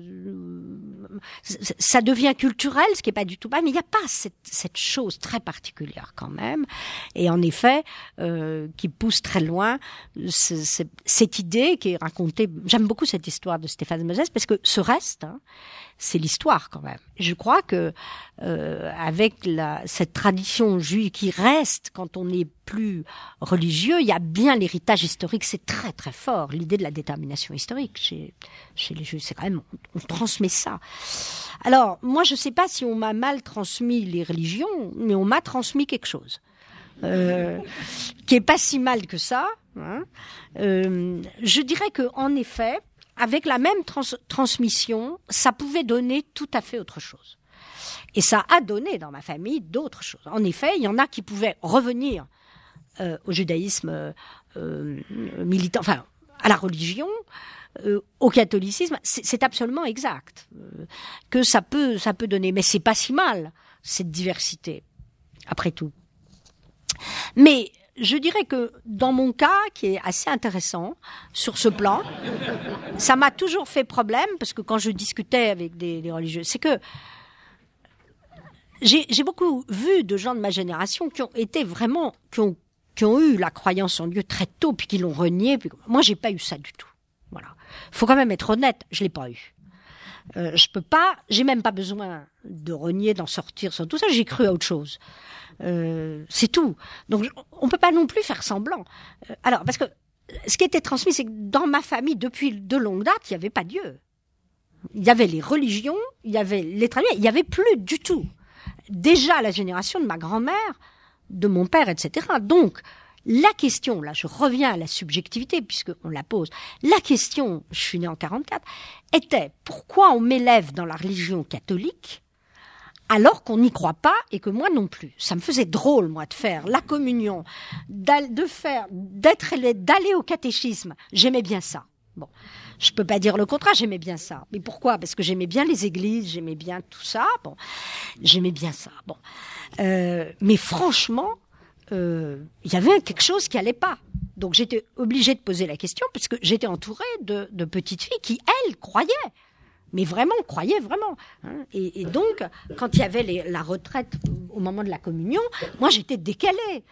Ça devient culturel, ce qui n'est pas du tout mal, mais il n'y a pas cette, cette, chose très particulière quand même. Et en effet, euh, qui pousse très loin cette idée qui est racontée. J'aime beaucoup cette histoire de Stéphane Moses parce que ce reste, hein, c'est l'histoire quand même. Je crois que euh, avec la, cette tradition juive qui reste quand on n'est plus religieux, il y a bien l'héritage historique, c'est très très fort. L'idée de la détermination historique chez, les juifs, c'est quand même on, transmet ça. Alors moi, je ne sais pas si on m'a mal transmis les religions, mais on m'a transmis quelque chose. Euh, qui est pas si mal que ça. Hein. Euh, je dirais que en effet, avec la même transmission, ça pouvait donner tout à fait autre chose. Et ça a donné dans ma famille d'autres choses. En effet, il y en a qui pouvaient revenir euh, au judaïsme militant, enfin à la religion, au catholicisme. C'est absolument exact que ça peut ça peut donner, mais c'est pas si mal cette diversité. Après tout. Mais je dirais que dans mon cas, qui est assez intéressant sur ce plan, ça m'a toujours fait problème parce que quand je discutais avec des, des religieux, c'est que j'ai beaucoup vu de gens de ma génération qui ont été vraiment, qui ont, qui ont eu la croyance en Dieu très tôt, puis qui l'ont renié. Puis... Moi, j'ai pas eu ça du tout. Voilà. Faut quand même être honnête, je l'ai pas eu. Euh, je peux pas, j'ai même pas besoin de renier, d'en sortir sur tout ça. J'ai cru à autre chose. Euh, c'est tout. Donc on peut pas non plus faire semblant. Euh, alors parce que ce qui était transmis, c'est que dans ma famille depuis de longue date, il n'y avait pas Dieu. Il y avait les religions, il y avait les traditions, il n'y avait plus du tout. Déjà la génération de ma grand-mère, de mon père, etc. Donc la question, là je reviens à la subjectivité puisqu'on la pose, la question, je suis né en 44, était pourquoi on m'élève dans la religion catholique alors qu'on n'y croit pas et que moi non plus? Ça me faisait drôle, moi, de faire la communion, de faire, d'être, d'aller au catéchisme. J'aimais bien ça. Bon. Je peux pas dire le contraire, j'aimais bien ça. Mais pourquoi? Parce que j'aimais bien les églises, j'aimais bien tout ça. Bon, j'aimais bien ça. Bon, euh, mais franchement, euh, il y avait quelque chose qui allait pas. Donc j'étais obligée de poser la question parce que j'étais entourée de, de petites filles qui elles croyaient mais vraiment, croyait vraiment. Hein. Et, donc, quand il y avait la retraite au moment de la communion, moi j'étais décalée.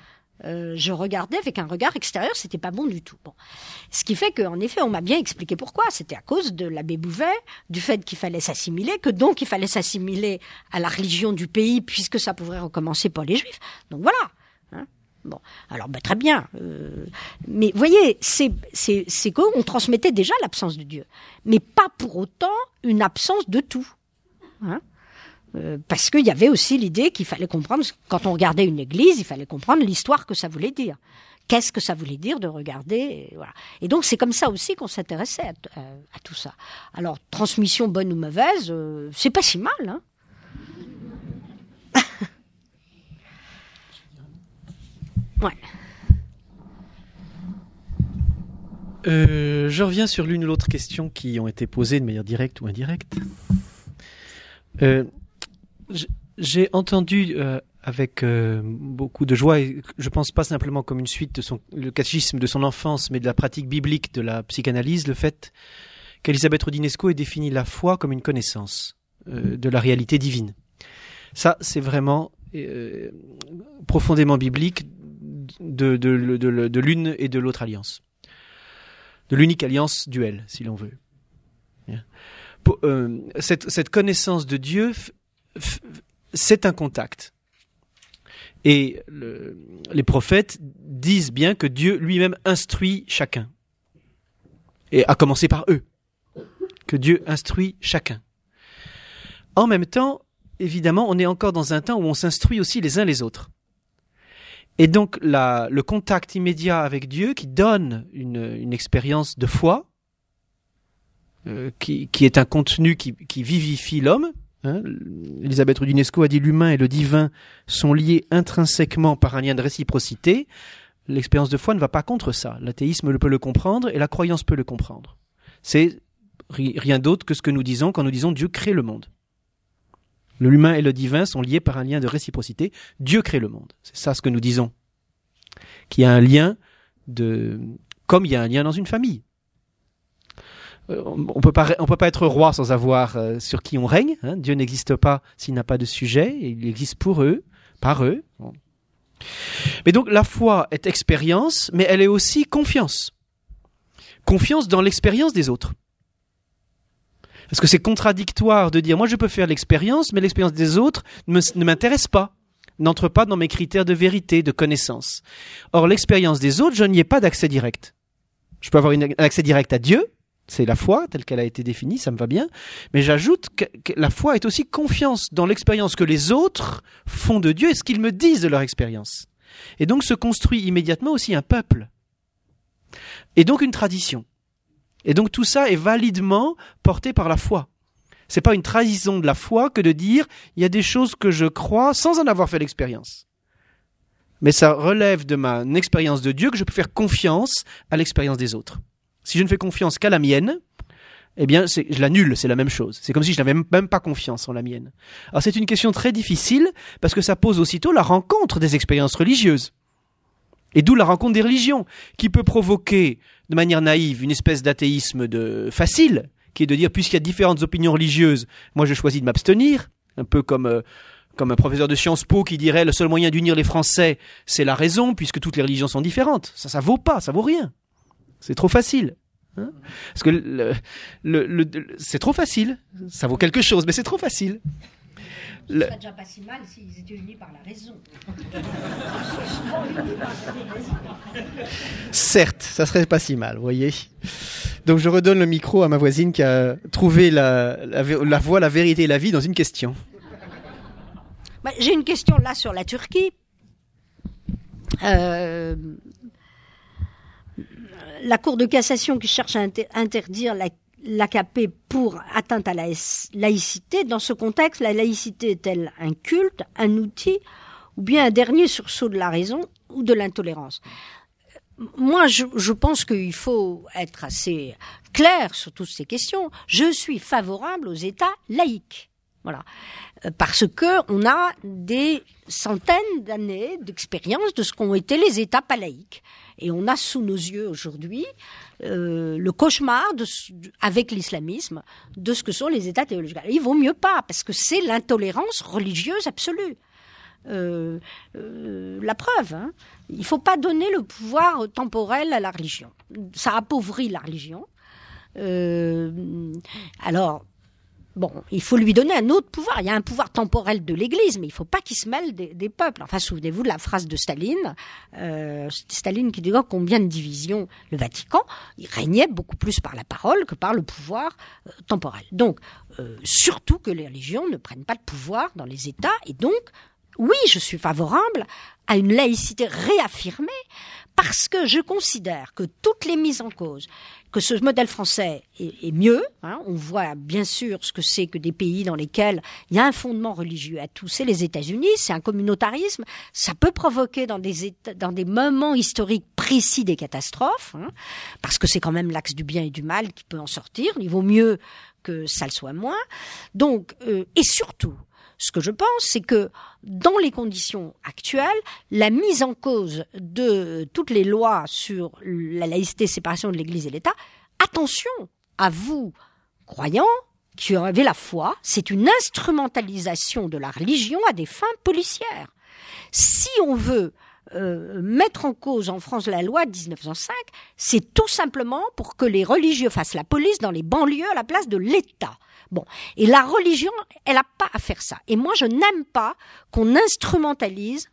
Euh, je regardais avec un regard extérieur, c'était pas bon du tout. Bon. Ce qui fait qu'en effet, on m'a bien expliqué pourquoi. C'était à cause de l'abbé Bouvet, du fait qu'il fallait s'assimiler, que donc il fallait s'assimiler à la religion du pays, puisque ça pourrait recommencer pour les juifs. Donc voilà. Hein. Bon, alors bah, très bien. Euh, mais voyez, c'est c'est qu'on transmettait déjà l'absence de Dieu, mais pas pour autant une absence de tout. Hein euh, parce qu'il y avait aussi l'idée qu'il fallait comprendre, quand on regardait une église, il fallait comprendre l'histoire que ça voulait dire. Qu'est-ce que ça voulait dire de regarder et voilà. Et donc c'est comme ça aussi qu'on s'intéressait à, à, tout ça. Alors transmission bonne ou mauvaise, euh, c'est pas si mal. Hein Ouais. Euh, je reviens sur l'une ou l'autre question qui ont été posées de manière directe ou indirecte. Euh, J'ai entendu euh, avec euh, beaucoup de joie, et je pense pas simplement comme une suite de son, le catéchisme de son enfance, mais de la pratique biblique de la psychanalyse, le fait qu'Elisabeth Rodinesco ait défini la foi comme une connaissance euh, de la réalité divine. Ça, c'est vraiment euh, profondément biblique de, de, de, de l'une et de l'autre alliance. De l'unique alliance duel, si l'on veut. Euh, cette, cette, connaissance de Dieu, c'est un contact. Et le, les prophètes disent bien que Dieu lui-même instruit chacun. Et à commencer par eux. Que Dieu instruit chacun. En même temps, évidemment, on est encore dans un temps où on s'instruit aussi les uns les autres. Et donc la, le contact immédiat avec Dieu qui donne une, expérience de foi, euh, qui, est un contenu qui vivifie l'homme. Hein. Elisabeth Rudinesco a dit l'humain et le divin sont liés intrinsèquement par un lien de réciprocité. L'expérience de foi ne va pas contre ça. L'athéisme peut le comprendre et la croyance peut le comprendre. C'est rien d'autre que ce que nous disons quand nous disons Dieu crée le monde. L'humain et le divin sont liés par un lien de réciprocité. Dieu crée le monde. C'est ça ce que nous disons. Qu'il y a un lien de, comme il y a un lien dans une famille. Euh, on peut pas, on peut pas être roi sans avoir euh, sur qui on règne. Hein. Dieu n'existe pas s'il n'a pas de sujet. il existe pour eux, par eux. Mais donc la foi est expérience, mais elle est aussi confiance. Confiance dans l'expérience des autres. Parce que c'est contradictoire de dire moi je peux faire l'expérience, mais l'expérience des autres ne m'intéresse pas, n'entre pas dans mes critères de vérité, de connaissance. Or l'expérience des autres, je n'y ai pas d'accès direct. Je peux avoir un accès direct à Dieu, c'est la foi telle qu'elle a été définie, ça me va bien, mais j'ajoute que, la foi est aussi confiance dans l'expérience que les autres font de Dieu et ce qu'ils me disent de leur expérience. Et donc se construit immédiatement aussi un peuple. Et donc une tradition. Et donc tout ça est validement porté par la foi. C'est pas une trahison de la foi que de dire il y a des choses que je crois sans en avoir fait l'expérience. Mais ça relève de ma expérience de Dieu que je peux faire confiance à l'expérience des autres. Si je ne fais confiance qu'à la mienne, eh bien, je l'annule, c'est la même chose. C'est comme si je n'avais même pas confiance en la mienne. Alors c'est une question très difficile parce que ça pose aussitôt la rencontre des expériences religieuses. Et d'où la rencontre des religions, qui peut provoquer de manière naïve une espèce d'athéisme de facile, qui est de dire puisqu'il y a différentes opinions religieuses, moi je choisis de m'abstenir, un peu comme euh, comme un professeur de Sciences Po qui dirait le seul moyen d'unir les Français, c'est la raison, puisque toutes les religions sont différentes. Ça, ça vaut pas, ça vaut rien. C'est trop facile. Hein Parce que le, le, le, c'est trop facile. Ça vaut quelque chose, mais c'est trop facile. Ce serait déjà pas si mal s'ils étaient unis par la raison. Certes, ça serait pas si mal, vous voyez. Donc je redonne le micro à ma voisine qui a trouvé la, la, la voie, la vérité et la vie dans une question. Bah, J'ai une question là sur la Turquie. Euh, la Cour de cassation qui cherche à inter interdire la l'AKP pour atteinte à la laïcité. Dans ce contexte, la laïcité est-elle un culte, un outil, ou bien un dernier sursaut de la raison ou de l'intolérance? Moi, je, je pense qu'il faut être assez clair sur toutes ces questions. Je suis favorable aux États laïques. Voilà. Parce que on a des centaines d'années d'expérience de ce qu'ont été les États pas laïques. Et on a sous nos yeux aujourd'hui euh, le cauchemar avec l'islamisme de ce que sont les États théologiques. Il vaut mieux pas, parce que c'est l'intolérance religieuse absolue. Euh, euh, la preuve, hein. il faut pas donner le pouvoir temporel à la religion. Ça appauvrit la religion. Alors, Bon, il faut lui donner un autre pouvoir. Il y a un pouvoir temporel de l'Église, mais il ne faut pas qu'il se mêle des, peuples. Enfin, souvenez-vous de la phrase de Staline. Euh, Staline qui dit combien de divisions le Vatican. Il régnait beaucoup plus par la parole que par le pouvoir euh, temporel. Donc, euh, surtout que les religions ne prennent pas le pouvoir dans les États. Et donc, oui, je suis favorable à une laïcité réaffirmée parce que je considère que toutes les mises en cause, que ce modèle français est, mieux, hein, on voit bien sûr ce que c'est que des pays dans lesquels il y a un fondement religieux à tout, c'est les États-Unis, c'est un communautarisme, ça peut provoquer dans des, dans moments historiques précis des catastrophes, hein, parce que c'est quand même l'axe du bien et du mal qui peut en sortir, il vaut mieux que ça le soit moins. Donc, euh, et surtout, ce que je pense, c'est que dans les conditions actuelles, la mise en cause de toutes les lois sur la laïcité, séparation de l'Église et l'État, attention à vous, croyants, qui avez la foi, c'est une instrumentalisation de la religion à des fins policières. Si on veut euh, mettre en cause en France la loi de 1905, c'est tout simplement pour que les religieux fassent la police dans les banlieues à la place de l'État. Bon, et la religion, elle n'a pas à faire ça. Et moi, je n'aime pas qu'on instrumentalise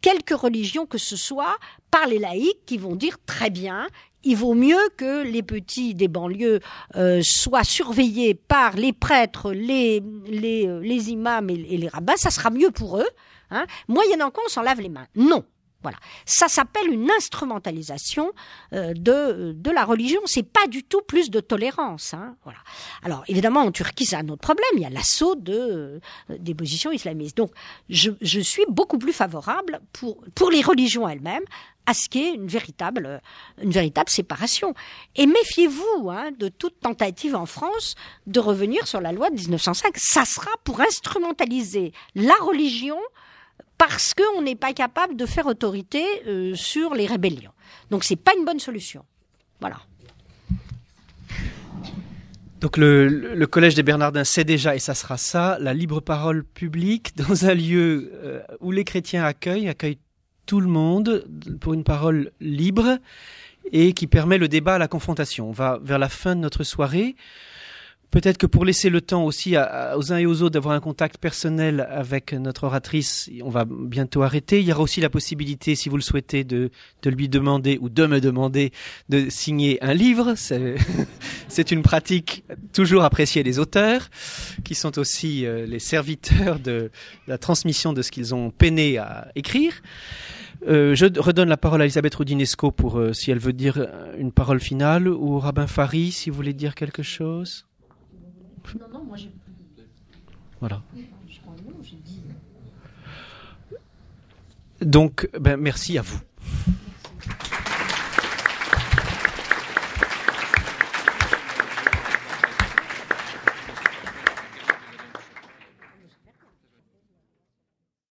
quelque religion que ce soit par les laïcs qui vont dire très bien, il vaut mieux que les petits des banlieues euh, soient surveillés par les prêtres, les, les, euh, imams et, les rabbins, ça sera mieux pour eux. Hein. Moyennant quoi on s'en lave les mains. Non. Voilà, ça s'appelle une instrumentalisation euh, de de la religion. C'est pas du tout plus de tolérance. Hein, voilà. Alors évidemment en Turquie c'est un autre problème. Il y a l'assaut de euh, des positions islamistes. Donc je, je suis beaucoup plus favorable pour pour les religions elles-mêmes à ce qui est une véritable euh, une véritable séparation. Et méfiez-vous hein, de toute tentative en France de revenir sur la loi de 1905. Ça sera pour instrumentaliser la religion parce qu'on n'est pas capable de faire autorité euh, sur les rébellions. Donc c'est pas une bonne solution. Voilà. Donc le, collège des Bernardins sait déjà, et ça sera ça, la libre parole publique dans un lieu euh, où les chrétiens accueillent, accueillent tout le monde pour une parole libre et qui permet le débat à la confrontation. On va vers la fin de notre soirée. Peut-être que pour laisser le temps aussi aux uns et aux autres d'avoir un contact personnel avec notre oratrice, on va bientôt arrêter. Il y aura aussi la possibilité, si vous le souhaitez, de, de lui demander ou de me demander de signer un livre. C'est une pratique toujours appréciée des auteurs, qui sont aussi euh, les serviteurs de la transmission de ce qu'ils ont peiné à écrire. Euh, je redonne la parole à Elisabeth Roudinesco pour euh, si elle veut dire une parole finale, ou Rabin Fari si vous voulez dire quelque chose. Non, non, moi j'ai. plus. Voilà. Je crois non, j'ai dit. Donc, ben, merci à vous. Merci.